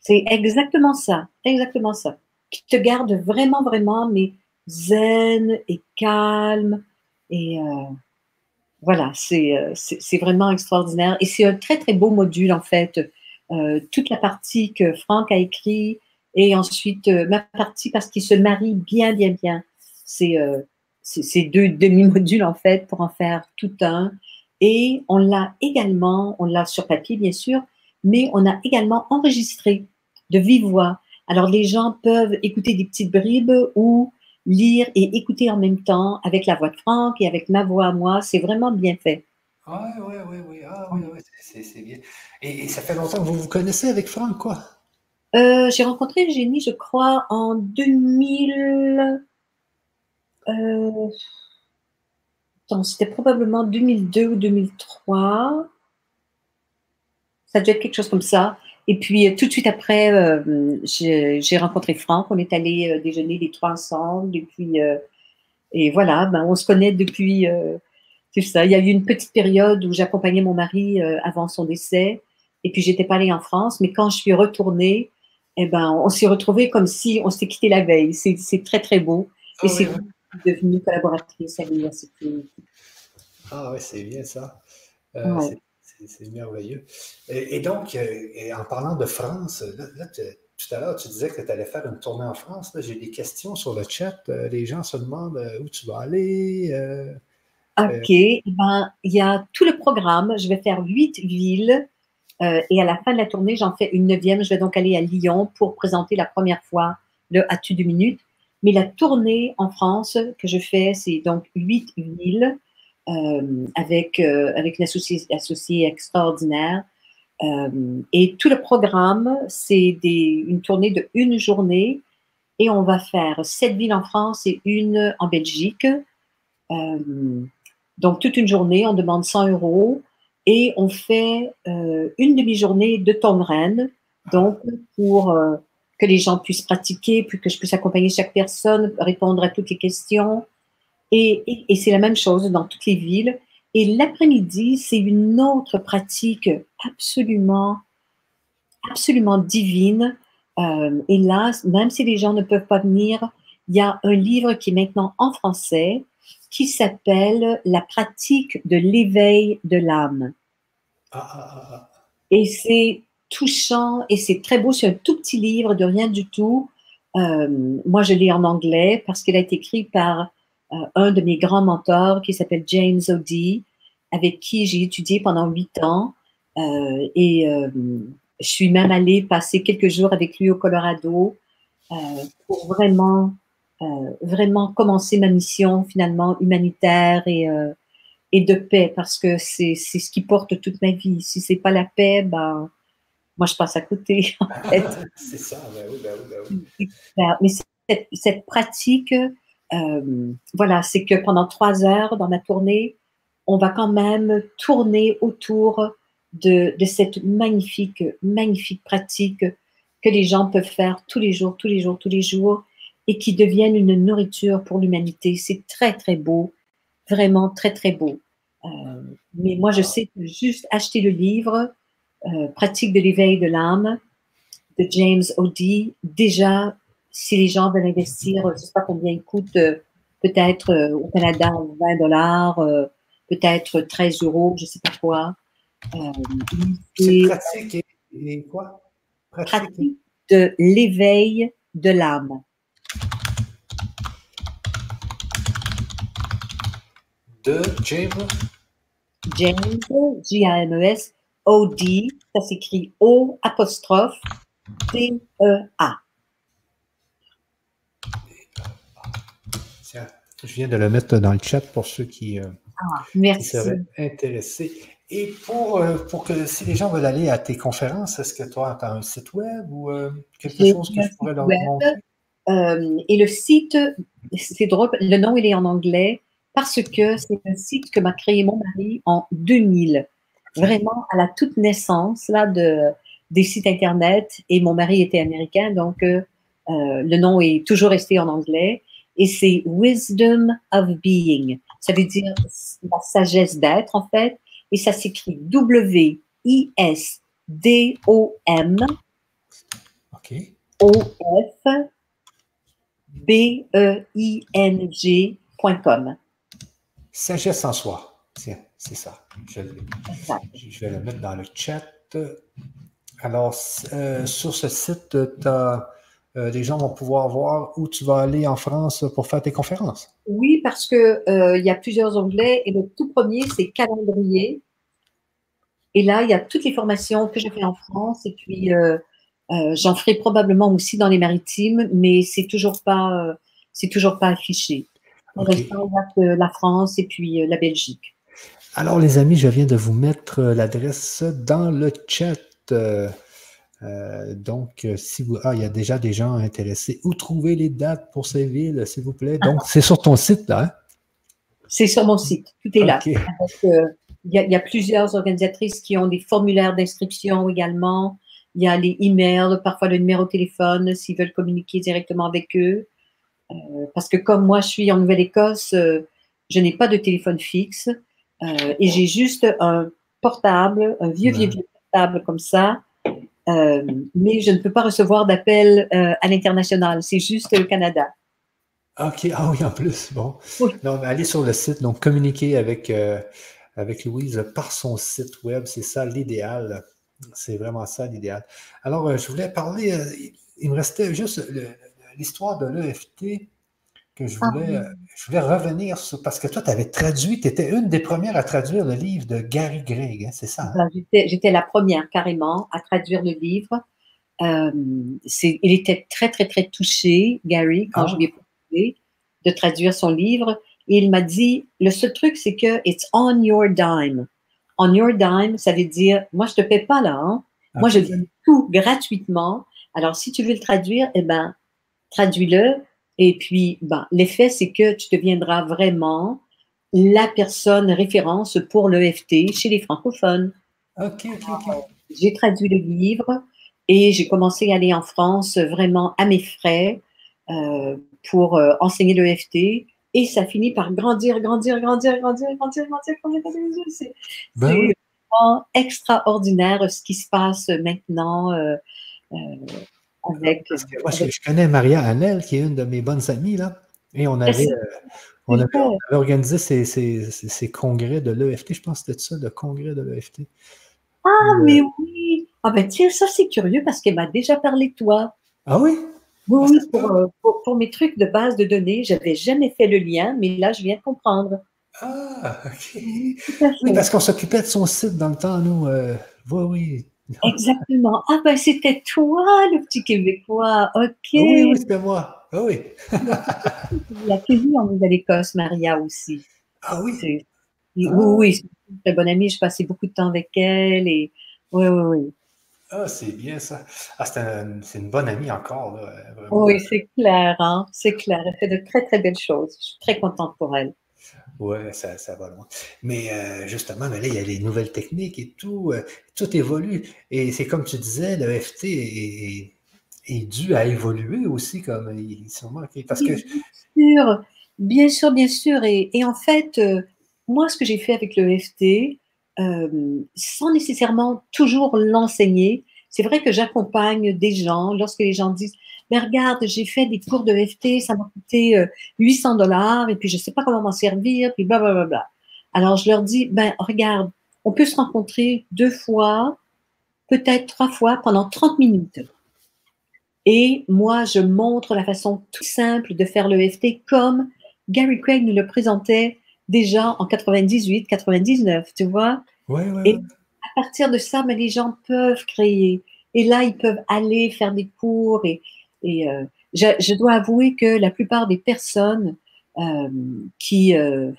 Speaker 2: C'est exactement ça, exactement ça. Qui te garde vraiment, vraiment, mais zen et calme et euh, voilà, euh, c'est vraiment extraordinaire. Et c'est un très, très beau module, en fait. toute la partie que Franck a écrit et ensuite ma partie parce qu'il se marie bien, bien, bien. C'est ces deux demi-modules en fait pour en faire tout un. Et on l'a également, on l'a sur papier bien sûr, mais on a également enregistré de vive voix. Alors les gens peuvent écouter des petites bribes ou lire et écouter en même temps avec la voix de Franck et avec ma voix à moi. C'est vraiment bien fait.
Speaker 1: Ah oui, oui, oui. Ah, oui, oui, c'est bien. Et, ça fait longtemps que vous vous connaissez avec Franck, quoi?
Speaker 2: Euh, j'ai rencontré Génie, je crois, en 2000. Euh, c'était probablement 2002 ou 2003. Ça devait être quelque chose comme ça. Et puis, euh, tout de suite après, euh, j'ai rencontré Franck. On est allé déjeuner les trois ensemble. Et puis, et voilà, ben, on se connaît depuis. c'est ça. Il y a eu une petite période où j'accompagnais mon mari avant son décès. Et puis, j'étais pas allée en France. Mais quand je suis retournée, eh ben, on s'est retrouvés comme si on s'était quitté la veille. C'est très, très beau. Et ah c'est devenue collaboratrice à l'université.
Speaker 1: Ah oui, c'est bien ça. Euh, c'est merveilleux. Et, donc, euh, en parlant de France, tout à l'heure, tu disais que tu allais faire une tournée en France. J'ai des questions sur le chat. Euh, les gens se demandent où tu vas aller.
Speaker 2: OK. Eh ben, il y a tout le programme. Je vais faire huit villes. et à la fin de la tournée, j'en fais une neuvième. Je vais donc aller à Lyon pour présenter la première fois le As-tu deux minutes. Mais la tournée en France que je fais, c'est donc huit villes euh, avec, euh, avec une associée, extraordinaire. Euh, et tout le programme, c'est une tournée de une journée et on va faire sept villes en France et une en Belgique. donc toute une journée, on demande 100 euros et on fait une demi-journée de Tongren, donc pour que les gens puissent pratiquer, puis que je puisse accompagner chaque personne, répondre à toutes les questions. Et, et, c'est la même chose dans toutes les villes. Et l'après-midi, c'est une autre pratique absolument, absolument divine. Euh, et là, même si les gens ne peuvent pas venir, il y a un livre qui est maintenant en français qui s'appelle La pratique de l'éveil de l'âme. Ah, ah, ah, et c'est touchant et c'est très beau. C'est un tout petit livre de rien du tout. Euh, moi, je lis en anglais parce qu'il a été écrit par un de mes grands mentors qui s'appelle James O'Dea, avec qui j'ai étudié pendant huit ans. Euh, et je suis même allée passer quelques jours avec lui au Colorado pour vraiment, vraiment commencer ma mission finalement humanitaire et, et de paix parce que c'est ce qui porte toute ma vie. Si c'est pas la paix, ben, moi, je passe à côté, en fait. c'est ça, ben oui, ben oui, ben oui. Mais cette, cette pratique, euh, voilà, c'est que pendant trois heures dans ma tournée, on va quand même tourner autour de, cette magnifique, magnifique pratique que les gens peuvent faire tous les jours, tous les jours, tous les jours, et qui deviennent une nourriture pour l'humanité. C'est très, très beau, vraiment très, très beau. Euh, mais moi, je sais que juste acheter le livre, euh, pratique de l'éveil de l'âme de James O'Dea. Déjà, si les gens veulent investir, je ne sais pas combien il coûte, euh, peut-être euh, au Canada 20 dollars, peut-être 13 euros, je ne sais pas quoi.
Speaker 1: C'est pratique et, quoi?
Speaker 2: Pratique. de l'éveil de l'âme.
Speaker 1: De James
Speaker 2: James, J-A-M-E-S, O-D, ça s'écrit O apostrophe D-E-A.
Speaker 1: Tiens, je viens de le mettre dans le chat pour ceux qui, euh, ah, seraient intéressés. Et pour, euh, pour que si les gens veulent aller à tes conférences, est-ce que toi, tu as un site web ou euh, quelque chose que je pourrais leur montrer?
Speaker 2: et le site, c'est drôle, le nom il est en anglais parce que c'est un site que m'a créé mon mari en 2000 vraiment à la toute naissance là, de, des sites Internet. Et mon mari était américain, donc le nom est toujours resté en anglais. Et c'est Wisdom of Being. Ça veut dire la sagesse d'être, en fait. Et ça s'écrit W-I-S-D-O-M. O-F. B-E-I-N-G.com.
Speaker 1: Sagesse en soi. Tiens. C'est ça. Je, vais le mettre dans le chat. Alors, sur ce site, les gens vont pouvoir voir où tu vas aller en France pour faire tes conférences.
Speaker 2: Oui, parce qu'il il y a plusieurs onglets et le tout premier, c'est calendrier. Et là, il y a toutes les formations que j'ai fait en France et puis j'en ferai probablement aussi dans les maritimes, mais c'est toujours pas, c'est toujours pas affiché. On reste la France et puis la Belgique.
Speaker 1: Alors, les amis, je viens de vous mettre euh, l'adresse dans le chat. Euh, euh, donc, si vous. Ah, il y a déjà des gens intéressés. Où trouver les dates pour ces villes, s'il vous plaît? Donc, c'est sur ton site, là. Hein?
Speaker 2: C'est sur mon site. Tout est là. Il y, a plusieurs organisatrices qui ont des formulaires d'inscription également. Il y a les emails, parfois le numéro de téléphone s'ils veulent communiquer directement avec eux. parce que comme moi, je suis en Nouvelle-Écosse, je n'ai pas de téléphone fixe. Euh, et j'ai juste un portable, un vieux, vieux, vieux portable comme ça. Euh, mais je ne peux pas recevoir d'appel euh, à l'international. C'est juste le Canada.
Speaker 1: OK. Ah oui, en plus. Bon. Non, allez sur le site, donc communiquer avec, avec Louise par son site web. C'est ça l'idéal. C'est vraiment ça l'idéal. Alors, je voulais parler, il me restait juste l'histoire de l'EFT que je ah voulais, je voulais revenir sur, parce que toi, tu avais traduit, tu étais une des premières à traduire le livre de Gary Gregg, hein, c'est ça?
Speaker 2: Hein? J'étais la première carrément à traduire le livre. Euh, il était très, très, très touché, Gary, quand je lui ai proposé de traduire son livre. Et il m'a dit, le seul truc, c'est que it's on your dime. On your dime, ça veut dire, moi, je te paie pas là. Hein? Moi, je donne tout gratuitement. Alors, si tu veux le traduire, eh ben, traduis-le et puis, ben, l'effet, c'est que tu deviendras vraiment la personne référence pour l'EFT chez les francophones.
Speaker 1: OK, OK, OK.
Speaker 2: J'ai traduit le livre et j'ai commencé à aller en France vraiment à mes frais euh, pour euh, enseigner l'EFT. Et ça finit par grandir, grandir, grandir, grandir, grandir, grandir, grandir. grandir. C'est ben vraiment extraordinaire ce qui se passe maintenant. Euh,
Speaker 1: moi, je, connais Maria Hanel, qui est une de mes bonnes amies, là. Et on avait, euh, on avait, organisé ces, congrès de l'EFT. Je pense que c'était ça, le congrès de l'EFT.
Speaker 2: Ah, euh, mais oui! Ah, ben tiens, ça, c'est curieux parce qu'elle m'a déjà parlé de toi.
Speaker 1: Ah oui?
Speaker 2: Oui, ah, euh, pour, pour, mes trucs de base de données, je n'avais jamais fait le lien, mais là, je viens de comprendre.
Speaker 1: Ah, OK. Oui, parce qu'on s'occupait de son site dans le temps, nous. oui, oui.
Speaker 2: Exactement. Ah ben c'était toi, le petit Québécois. OK.
Speaker 1: Oui, oui, c'était moi. Ah oui.
Speaker 2: Il a en Nouvelle-Écosse, Maria aussi.
Speaker 1: Ah oui.
Speaker 2: Oui, ah. oui, c'est une très bonne amie. Je passais beaucoup de temps avec elle et oui, oui, oui.
Speaker 1: Ah, c'est bien ça. Ah, c'est une bonne amie encore.
Speaker 2: Oui, c'est clair, hein? C'est clair. Elle fait de très, très belles choses. Je suis très contente pour elle.
Speaker 1: Oui, ça, ça, va loin. Mais euh, justement, mais là, il y a les nouvelles techniques et tout. Euh, tout évolue. Et c'est comme tu disais, le FT est, dû à évoluer aussi, comme sûrement. Parce que...
Speaker 2: Bien sûr, bien sûr, bien sûr. Et, et en fait, euh, moi, ce que j'ai fait avec le FT, sans nécessairement toujours l'enseigner, c'est vrai que j'accompagne des gens lorsque les gens disent mais regarde, j'ai fait des cours de FT, ça m'a coûté 800 euh, dollars, et puis je ne sais pas comment m'en servir, puis blablabla. Bla, bla. Alors, je leur dis, ben, regarde, on peut se rencontrer deux fois, peut-être trois fois, pendant 30 minutes. Et moi, je montre la façon tout simple de faire le FT comme Gary Craig nous le présentait déjà en 98, 99, tu vois?
Speaker 1: Oui, oui.
Speaker 2: Et à partir de ça, ben, les gens peuvent créer. Et là, ils peuvent aller faire des cours et, et euh, je, dois avouer que la plupart des personnes euh, qui, euh,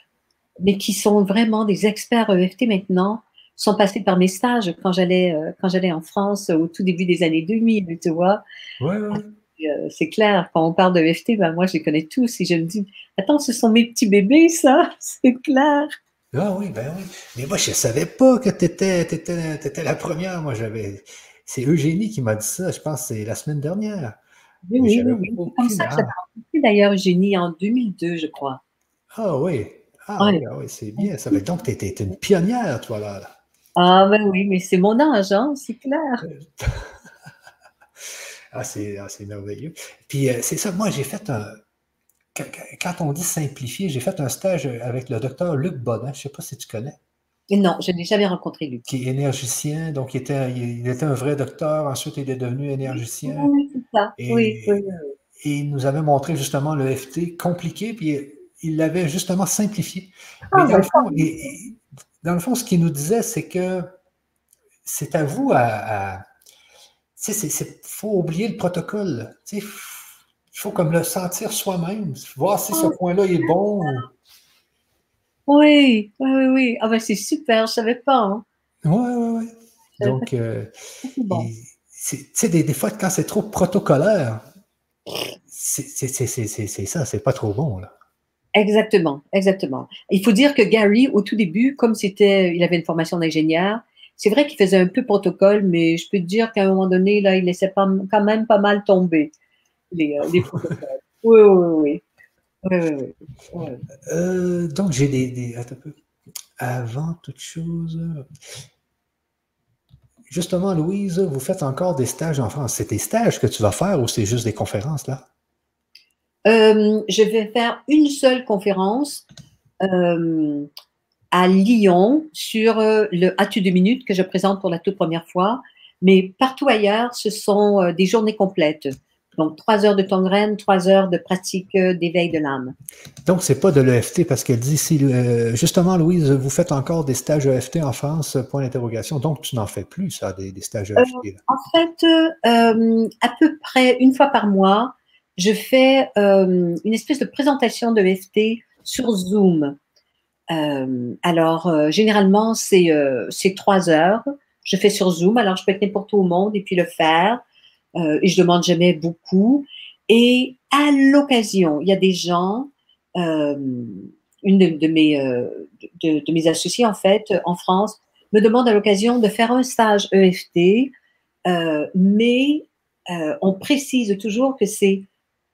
Speaker 2: mais qui sont vraiment des experts EFT maintenant, sont passées par mes stages quand j'allais quand j'allais en France au tout début des années 2000, tu vois.
Speaker 1: Ouais, ouais.
Speaker 2: c'est clair, quand on parle de EFT, ben moi je les connais tous et je me dis, attends, ce sont mes petits bébés, ça, c'est clair.
Speaker 1: Ah oui, ben oui. Mais moi, je ne savais pas que tu étais, étais, étais, la première. Moi, j'avais. C'est Eugénie qui m'a dit ça, je pense, c'est la semaine dernière.
Speaker 2: Oui, oui, oui. C'est comme ça que ça d'ailleurs, Eugénie, en 2002, je crois.
Speaker 1: Ah oui. Ah, oui, ah c'est bien. Ça veut donc que tu étais une pionnière, toi, là.
Speaker 2: Ah ben oui, mais c'est mon âge, hein, c'est clair.
Speaker 1: ah, c'est merveilleux. Puis euh, c'est ça, moi, j'ai fait un. Quand on dit simplifier, j'ai fait un stage avec le docteur Luc Bodin. Je ne sais pas si tu connais.
Speaker 2: Non, je n'ai jamais rencontré lui.
Speaker 1: Qui est énergicien, donc il était, il était un vrai docteur, ensuite il est devenu énergicien.
Speaker 2: Oui, ça.
Speaker 1: Et,
Speaker 2: oui, oui,
Speaker 1: et il nous avait montré justement le FT compliqué, puis il l'avait justement simplifié.
Speaker 2: Ah,
Speaker 1: Mais dans, le fond, et- dans le fond, ce qu'il nous disait, c'est que c'est à vous à. à- tu sais, il faut oublier le protocole. Tu sais, Il faut comme le sentir soi-même, voir si ce
Speaker 2: Ah.
Speaker 1: point-là est bon. ou-
Speaker 2: Oui, oui, oui, oui. Ah ben c'est super, je savais pas. Hein.
Speaker 1: Ouais, ouais, ouais. Donc, euh,
Speaker 2: bon.
Speaker 1: et tu sais, des, des fois, quand c'est trop protocolaire, c'est ça, c'est pas trop bon. Là.
Speaker 2: Exactement, exactement. Il faut dire que Gary, au tout début, comme c'était, il avait une formation d'ingénieur, c'est vrai qu'il faisait un peu protocole, mais je peux te dire qu'à un moment donné, là, il laissait pas, quand même pas mal tomber les, euh, les protocoles. Oui, oui, oui. oui, oui, oui, oui.
Speaker 1: Euh, donc, j'ai des, des- attends un peu. Avant toute chose. Justement, Louise, vous faites encore des stages en France. C'est des stages que tu vas faire ou c'est juste des conférences là?
Speaker 2: Euh, je vais faire une seule conférence euh, à Lyon sur euh, le As-tu deux minutes que je présente pour la toute première fois. Mais partout ailleurs, ce sont des journées complètes. Donc, trois heures de graine, trois heures de pratique euh, d'éveil de l'âme.
Speaker 1: Donc, c'est pas de l'EFT parce qu'elle dit si, euh, justement, Louise, vous faites encore des stages EFT en France, point d'interrogation. Donc, tu n'en fais plus, ça, des, des stages EFT. là.
Speaker 2: En fait, euh, à peu près une fois par mois, je fais euh, une espèce de présentation de FT sur Zoom. Euh, alors, euh, généralement, c'est euh, c'est trois heures. Je fais sur Zoom, alors je peux être n'importe où au monde et puis le faire. Euh, et je demande jamais beaucoup. Et à l'occasion, il y a des gens, euh, une de, de mes, euh, de, de mes associés en fait en France me demande à l'occasion de faire un stage EFT, euh, mais euh, on précise toujours que c'est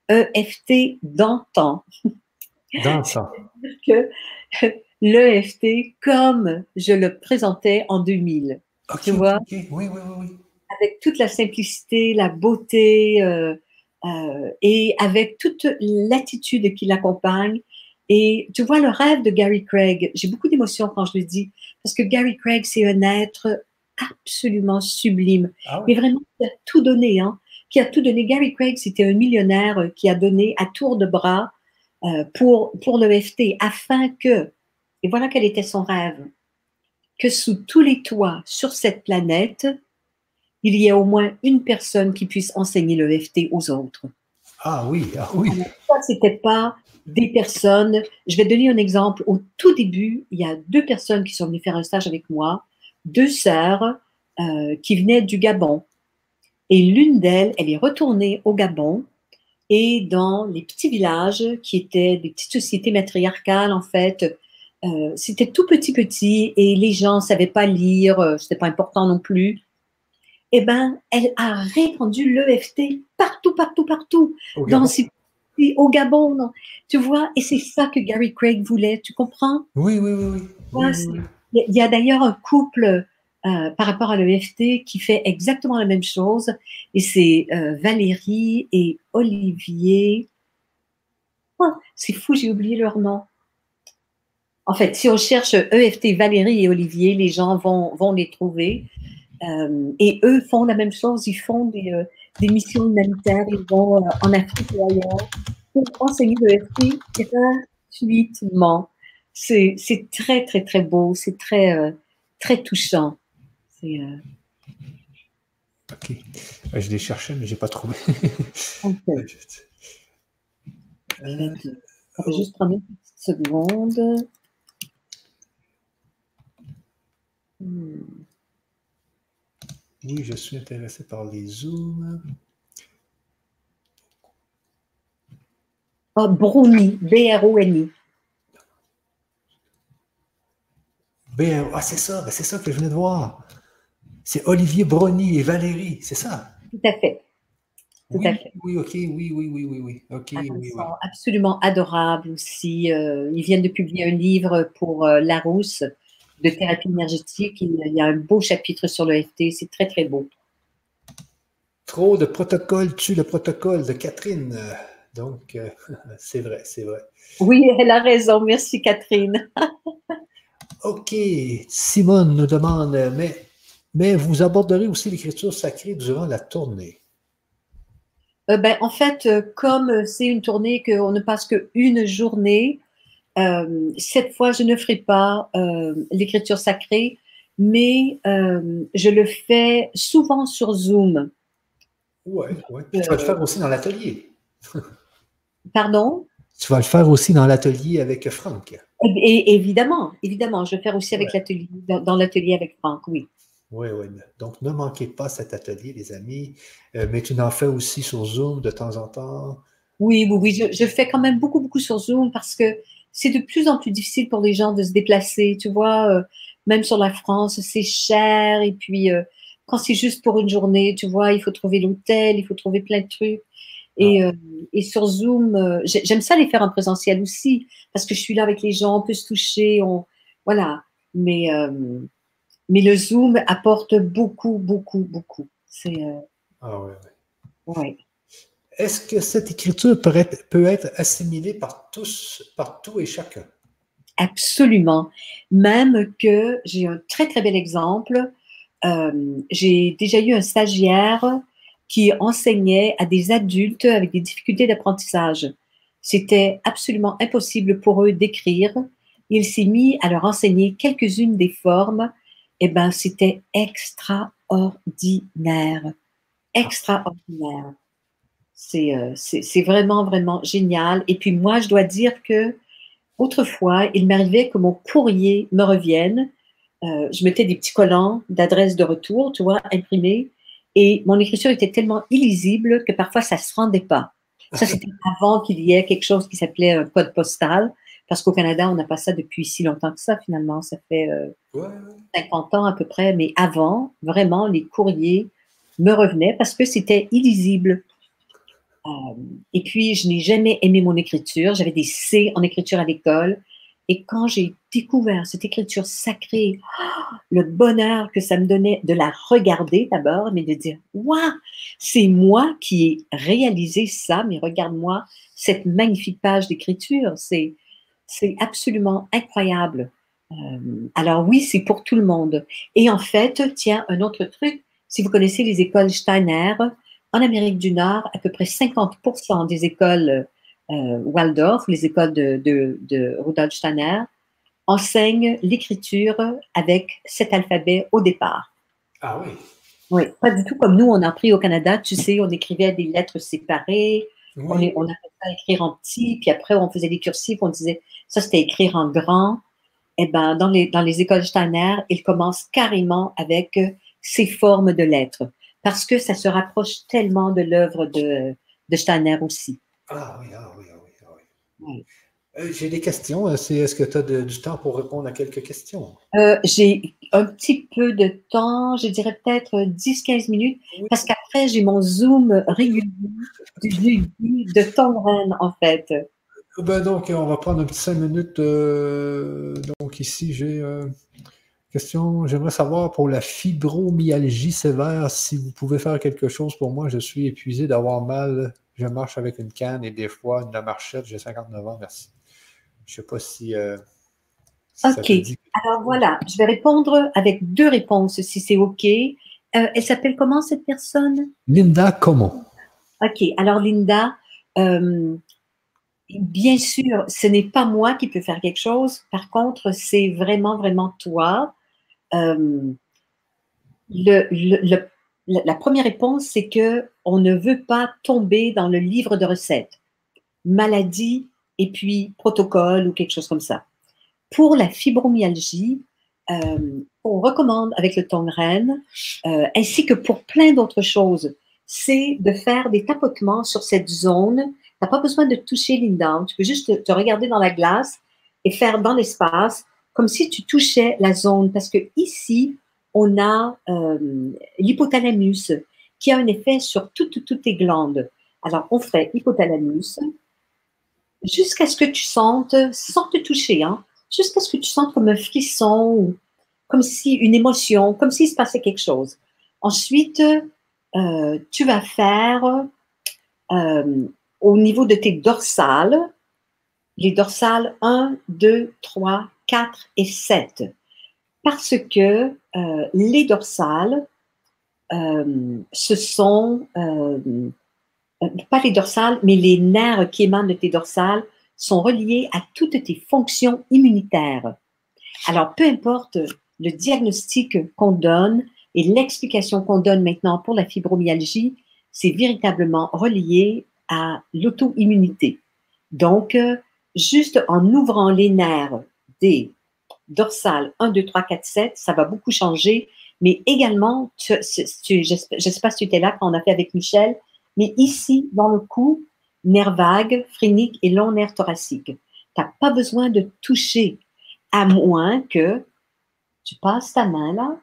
Speaker 2: EFT d'antan.
Speaker 1: Dans ça.
Speaker 2: que l'EFT comme je le présentais en 2000,
Speaker 1: Ok,
Speaker 2: Tu vois?
Speaker 1: oui, oui, oui.
Speaker 2: Avec toute la simplicité, la beauté euh, euh, et avec toute l'attitude qui l'accompagne. Et tu vois le rêve de Gary Craig, j'ai beaucoup d'émotions quand je le dis, parce que Gary Craig, c'est un être absolument sublime.
Speaker 1: Ah
Speaker 2: mais vraiment qui a tout donné, hein, qui a tout donné. Gary Craig, c'était un millionnaire euh, qui a donné à tour de bras euh, pour, pour le FT, afin que, et voilà quel était son rêve, que sous tous les toits sur cette planète, il y ait au moins une personne qui puisse enseigner le FT aux autres.
Speaker 1: Ah oui, ah oui.
Speaker 2: Ça, c'était pas des personnes. Je vais donner un exemple. Au tout début, il y a deux personnes qui sont venues faire un stage avec moi, deux sœurs euh, qui venaient du Gabon. Et l'une d'elles, elle est retournée au Gabon et dans les petits villages qui étaient des petites sociétés matriarcales, en fait, euh, c'était tout petit petit et les gens savaient pas lire, euh, c'était pas important non plus. Eh ben, elle a répandu l'EFT partout, partout, partout
Speaker 1: Au
Speaker 2: dans au Gabon, non. tu vois, et c'est ça que Gary Craig voulait, tu comprends?
Speaker 1: Oui, oui, oui,
Speaker 2: il y a d'ailleurs un couple euh, par rapport à l'EFT qui fait exactement la même chose, et c'est euh, Valérie et Olivier. Oh, c'est fou, j'ai oublié leur nom. En fait, si on cherche EFT Valérie et Olivier, les gens vont, vont les trouver. Euh, et eux font la même chose, ils font des, euh, des missions humanitaires, ils vont euh, en Afrique et ailleurs pour enseigner l'EFT gratuitement. C'est très, très, très beau, c'est très, très touchant.
Speaker 1: Ok. Je l'ai cherché, mais j'ai pas trouvé.
Speaker 2: ok.
Speaker 1: Euh,
Speaker 2: Je vais te- juste prendre une petite seconde. Hmm.
Speaker 1: Oui, je suis intéressé par les zooms.
Speaker 2: Ah, Bruni, B-R-O-N-I.
Speaker 1: Ah, c'est ça, ben, c'est ça que je venais de voir. C'est Olivier Brony et Valérie, c'est ça?
Speaker 2: Tout à fait. Tout
Speaker 1: oui,
Speaker 2: à fait.
Speaker 1: oui, ok, oui, oui, oui, oui, oui. Ok,
Speaker 2: Ah,
Speaker 1: oui,
Speaker 2: ils
Speaker 1: oui.
Speaker 2: sont absolument adorables aussi. Euh, ils viennent de publier un livre pour euh, Larousse de thérapie énergétique. Il, y a un beau chapitre sur le FT. C'est très, très beau.
Speaker 1: Trop de protocole tue le protocole de Catherine. Donc, euh, c'est vrai, c'est vrai.
Speaker 2: Oui, elle a raison. Merci, Catherine.
Speaker 1: OK. Simone nous demande, mais, mais vous aborderez aussi l'écriture sacrée durant la tournée.
Speaker 2: Euh, ben, en fait, euh, comme c'est une tournée qu'on ne passe qu'une journée, euh, cette fois, je ne ferai pas l'écriture sacrée, mais je le fais souvent sur Zoom.
Speaker 1: Oui, ouais. tu vas le faire aussi dans l'atelier.
Speaker 2: Pardon?
Speaker 1: Tu vas le faire aussi dans l'atelier avec Franck.
Speaker 2: Et, évidemment, évidemment, je vais faire aussi avec l'atelier, dans, l'atelier avec Franck, oui.
Speaker 1: Oui, oui. Donc, ne manquez pas cet atelier, les amis. Euh, mais tu en fais aussi sur Zoom de temps en temps.
Speaker 2: Oui, oui, oui. Je, fais quand même beaucoup, beaucoup sur Zoom parce que c'est de plus en plus difficile pour les gens de se déplacer. Tu vois, euh, même sur la France, c'est cher. Et puis, euh, quand c'est juste pour une journée, tu vois, il faut trouver l'hôtel, il faut trouver plein de trucs. Et, ah. euh, et sur Zoom, euh, j'aime ça les faire en présentiel aussi, parce que je suis là avec les gens, on peut se toucher, on, voilà. Mais, euh, mais le Zoom apporte beaucoup, beaucoup, beaucoup. C'est,
Speaker 1: ah oui,
Speaker 2: oui. Ouais.
Speaker 1: Est-ce que cette écriture peut être, assimilée par tous, par tout et chacun?
Speaker 2: Absolument. Même que j'ai un très, très bel exemple. j'ai déjà eu un stagiaire qui enseignait à des adultes avec des difficultés d'apprentissage. C'était absolument impossible pour eux d'écrire. Il s'est mis à leur enseigner quelques-unes des formes. Eh ben, c'était extraordinaire. Extraordinaire. Euh, c'est vraiment, vraiment génial. Et puis moi, je dois dire que autrefois, il m'arrivait que mon courrier me revienne. Euh, je mettais des petits collants d'adresse de retour, tu vois, imprimés. Et mon écriture était tellement illisible que parfois ça se rendait pas. Ça, c'était avant qu'il y ait quelque chose qui s'appelait un code postal, parce qu'au Canada, on n'a pas ça depuis si longtemps que ça, finalement. Ça fait 50 euh, ans à peu près. Mais avant, vraiment, les courriers me revenaient parce que c'était illisible. Euh, et puis, je n'ai jamais aimé mon écriture. J'avais des C en écriture à l'école. Et quand j'ai découvert cette écriture sacrée, le bonheur que ça me donnait de la regarder d'abord, mais de dire, waouh, c'est moi qui ai réalisé ça, mais regarde-moi cette magnifique page d'écriture, c'est, c'est absolument incroyable. Euh, alors oui, c'est pour tout le monde. Et en fait, tiens, un autre truc, si vous connaissez les écoles Steiner, en Amérique du Nord, à peu près 50% des écoles euh, Waldorf, les écoles de, de, Rudolf Steiner, enseignent l'écriture avec cet alphabet au départ.
Speaker 1: Ah oui.
Speaker 2: Oui, pas du tout comme nous, on a appris au Canada, tu sais, on écrivait des lettres séparées, on, est, on à écrire en petit, puis après on faisait des cursifs, on disait ça c'était écrire en grand. Eh ben, dans les, dans les écoles Steiner, ils commencent carrément avec ces formes de lettres, parce que ça se rapproche tellement de l'œuvre de, de Steiner aussi.
Speaker 1: Ah oui, ah oui, ah oui. Ah oui. Euh, j'ai des questions. Euh, est-ce que tu as du temps pour répondre à quelques questions?
Speaker 2: Euh, j'ai un petit peu de temps, je dirais peut-être 10-15 minutes, parce qu'après, j'ai mon Zoom régulier du jeudi de Tongren, en fait.
Speaker 1: Ben donc, on va prendre un petit 5 minutes. donc, ici, j'ai question. J'aimerais savoir pour la fibromyalgie sévère, si vous pouvez faire quelque chose pour moi. Je suis épuisé d'avoir mal je marche avec une canne et des fois une marchette. J'ai 59 ans, merci. Je ne sais pas si. Euh,
Speaker 2: OK. Alors voilà, je vais répondre avec deux réponses si c'est OK. Euh, elle s'appelle comment cette personne?
Speaker 1: Linda Comment.
Speaker 2: OK. Alors Linda, euh, bien sûr, ce n'est pas moi qui peux faire quelque chose. Par contre, c'est vraiment, vraiment toi. Le, la, première réponse, c'est que on ne veut pas tomber dans le livre de recettes, maladie et puis protocole ou quelque chose comme ça. Pour la fibromyalgie, euh, on recommande avec le tongren, euh, ainsi que pour plein d'autres choses, c'est de faire des tapotements sur cette zone. Tu n'as pas besoin de toucher Linda, tu peux juste te regarder dans la glace et faire dans l'espace comme si tu touchais la zone, parce que ici, on a euh, l'hypothalamus qui a un effet sur toutes, toutes tes glandes. Alors, on fait hypothalamus jusqu'à ce que tu sentes, sans te toucher, hein, jusqu'à ce que tu sentes comme un frisson, comme si une émotion, comme s'il se passait quelque chose. Ensuite, euh, tu vas faire euh, au niveau de tes dorsales, les dorsales 1, 2, 3, 4 et 7. Parce que euh, les dorsales, euh, ce sont, euh, pas les dorsales, mais les nerfs qui émanent de tes dorsales sont reliés à toutes tes fonctions immunitaires. Alors, peu importe le diagnostic qu'on donne et l'explication qu'on donne maintenant pour la fibromyalgie, c'est véritablement relié à l'auto-immunité. Donc, juste en ouvrant les nerfs des dorsales 1, 2, 3, 4, 7, ça va beaucoup changer. Mais également, je ne sais pas si tu étais là quand on a fait avec Michel, mais ici, dans le cou, nerf vague, phrénique et long nerf thoracique. Tu n'as pas besoin de toucher, à moins que tu passes ta main là,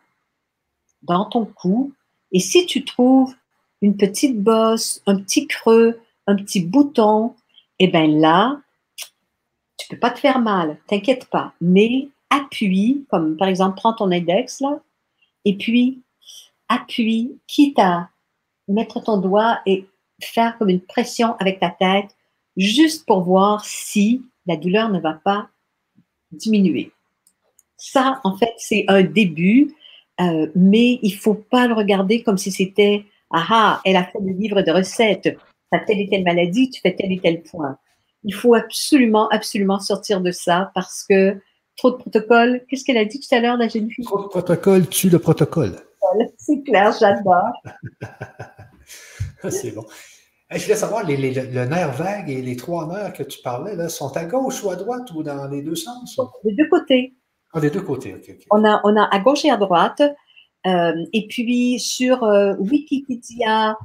Speaker 2: dans ton cou, et si tu trouves une petite bosse, un petit creux, un petit bouton, eh bien là, tu peux pas te faire mal, t'inquiète pas, mais appuie, comme par exemple, prends ton index là, et puis appuie, quitte à mettre ton doigt et faire comme une pression avec ta tête, juste pour voir si la douleur ne va pas diminuer. Ça, en fait, c'est un début, euh, mais il faut pas le regarder comme si c'était ah ah, elle a fait le livre de recettes, as telle et telle maladie, tu fais tel et tel point. Il faut absolument, absolument sortir de ça parce que trop de protocoles. Qu'est-ce qu'elle a dit tout à l'heure, la jeune fille
Speaker 1: Trop de protocoles tue le protocole.
Speaker 2: C'est clair, j'adore.
Speaker 1: C'est bon. je voulais savoir, les, le nerf vague et les trois nerfs que tu parlais là, sont à gauche ou à droite ou dans les deux sens?
Speaker 2: Les deux côtés.
Speaker 1: Ah, les deux côtés, ok.
Speaker 2: On, a, on a à gauche et à droite. Euh, et puis sur euh, Wikipédia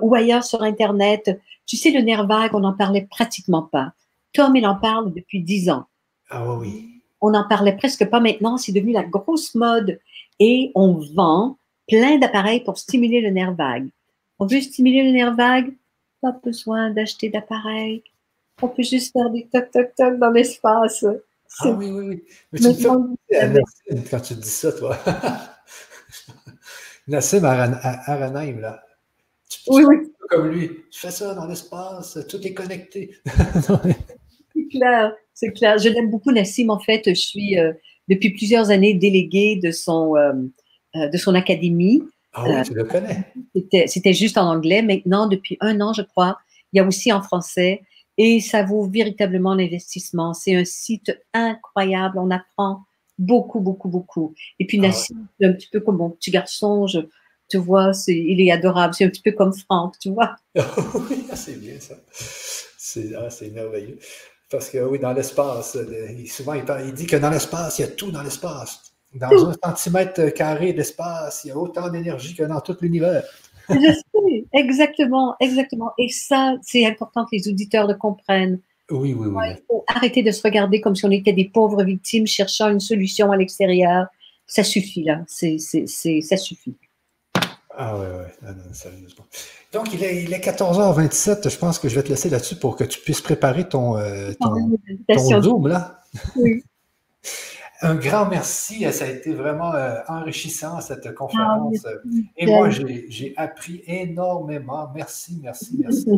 Speaker 2: ou ailleurs sur Internet, tu sais, le nerf vague, on n'en parlait pratiquement pas. Tom, il en parle depuis dix ans.
Speaker 1: Ah oui.
Speaker 2: On n'en parlait presque pas maintenant, c'est devenu la grosse mode. Et on vend plein d'appareils pour stimuler le nerf vague. On veut stimuler le nerf vague, pas besoin d'acheter d'appareils. On peut juste faire des toc toc toc dans l'espace.
Speaker 1: Ah oui, oui, oui. Mais tu me quand tu dis ça, toi. Nassim là. Tu oui, oui. Comme lui. Tu fais ça dans l'espace, tout est connecté.
Speaker 2: c'est clair, c'est clair. Je l'aime beaucoup, Nassim. En fait, je suis euh, depuis plusieurs années déléguée de son, euh, euh, de son académie.
Speaker 1: Ah oui, tu le connais.
Speaker 2: C'était juste en anglais. Maintenant, depuis un an, je crois, il y a aussi en français. Et ça vaut véritablement l'investissement. C'est un site incroyable. On apprend beaucoup, beaucoup, beaucoup. Et puis ah Nassim, c'est un petit peu comme mon petit garçon, je, tu vois, il est adorable. C'est un petit peu comme Franck, tu vois.
Speaker 1: oui, ah, c'est bien ça. C'est, ah, c'est merveilleux. Parce que oui, dans l'espace, souvent il, il, dit que dans l'espace, il y a tout dans l'espace. Dans un centimètre carré d'espace, il y a autant d'énergie que dans tout l'univers.
Speaker 2: Je sais, exactement, exactement. Et ça, c'est important que les auditeurs le comprennent.
Speaker 1: Oui, oui, oui.
Speaker 2: il faut arrêter de se regarder comme si on était des pauvres victimes cherchant une solution à l'extérieur. Ça suffit, là. C'est, ça suffit.
Speaker 1: Ah ouais, ouais. Non, non, sérieusement. Donc, il est, il est 14h27. Je pense que je vais te laisser là-dessus pour que tu puisses préparer ton, euh, ton, ton Zoom, là. Oui. Un grand merci. Ça a été vraiment euh, enrichissant, cette conférence. Ah, Et moi, j'ai appris énormément. Merci, merci, merci.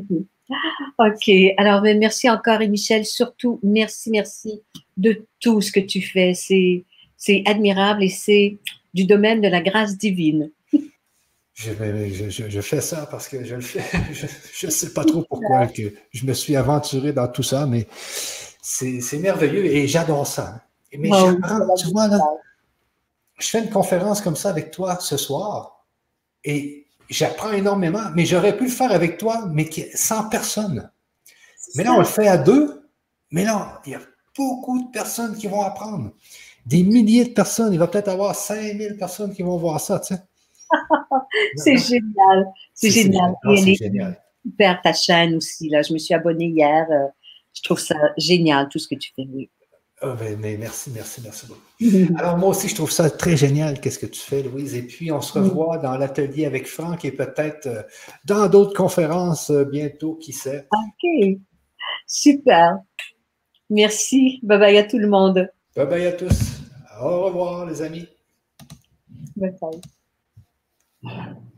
Speaker 2: OK. Alors, ben, merci encore, et Michel. Surtout, merci, merci de tout ce que tu fais. C'est admirable et c'est du domaine de la grâce divine.
Speaker 1: Je, je, fais ça parce que je le fais. Je ne sais pas trop pourquoi que je me suis aventuré dans tout ça, mais c'est merveilleux et j'adore ça. Mais tu vois, là, je fais une conférence comme ça avec toi ce soir et j'apprends énormément, mais j'aurais pu le faire avec toi, mais sans personne. Mais là, on le fait à deux, mais là, il y a beaucoup de personnes qui vont apprendre. Des milliers de personnes. Il va peut-être avoir 5000 personnes qui vont voir ça, tu sais.
Speaker 2: c'est génial. C'est génial. C'est génial. Super ta chaîne aussi. Là. Je me suis abonnée hier. Euh, je trouve ça génial, tout ce que tu fais. Oui.
Speaker 1: Ah, ben, mais merci, merci, merci beaucoup. Alors, moi aussi, je trouve ça très génial, qu'est-ce que tu fais, Louise. Et puis, on se revoit dans l'atelier avec Franck et peut-être euh, dans d'autres conférences euh, bientôt, qui sait.
Speaker 2: OK. Super. Merci. Bye bye à tout le monde.
Speaker 1: Bye bye à tous. Au revoir, les amis. Bye bye. Yeah.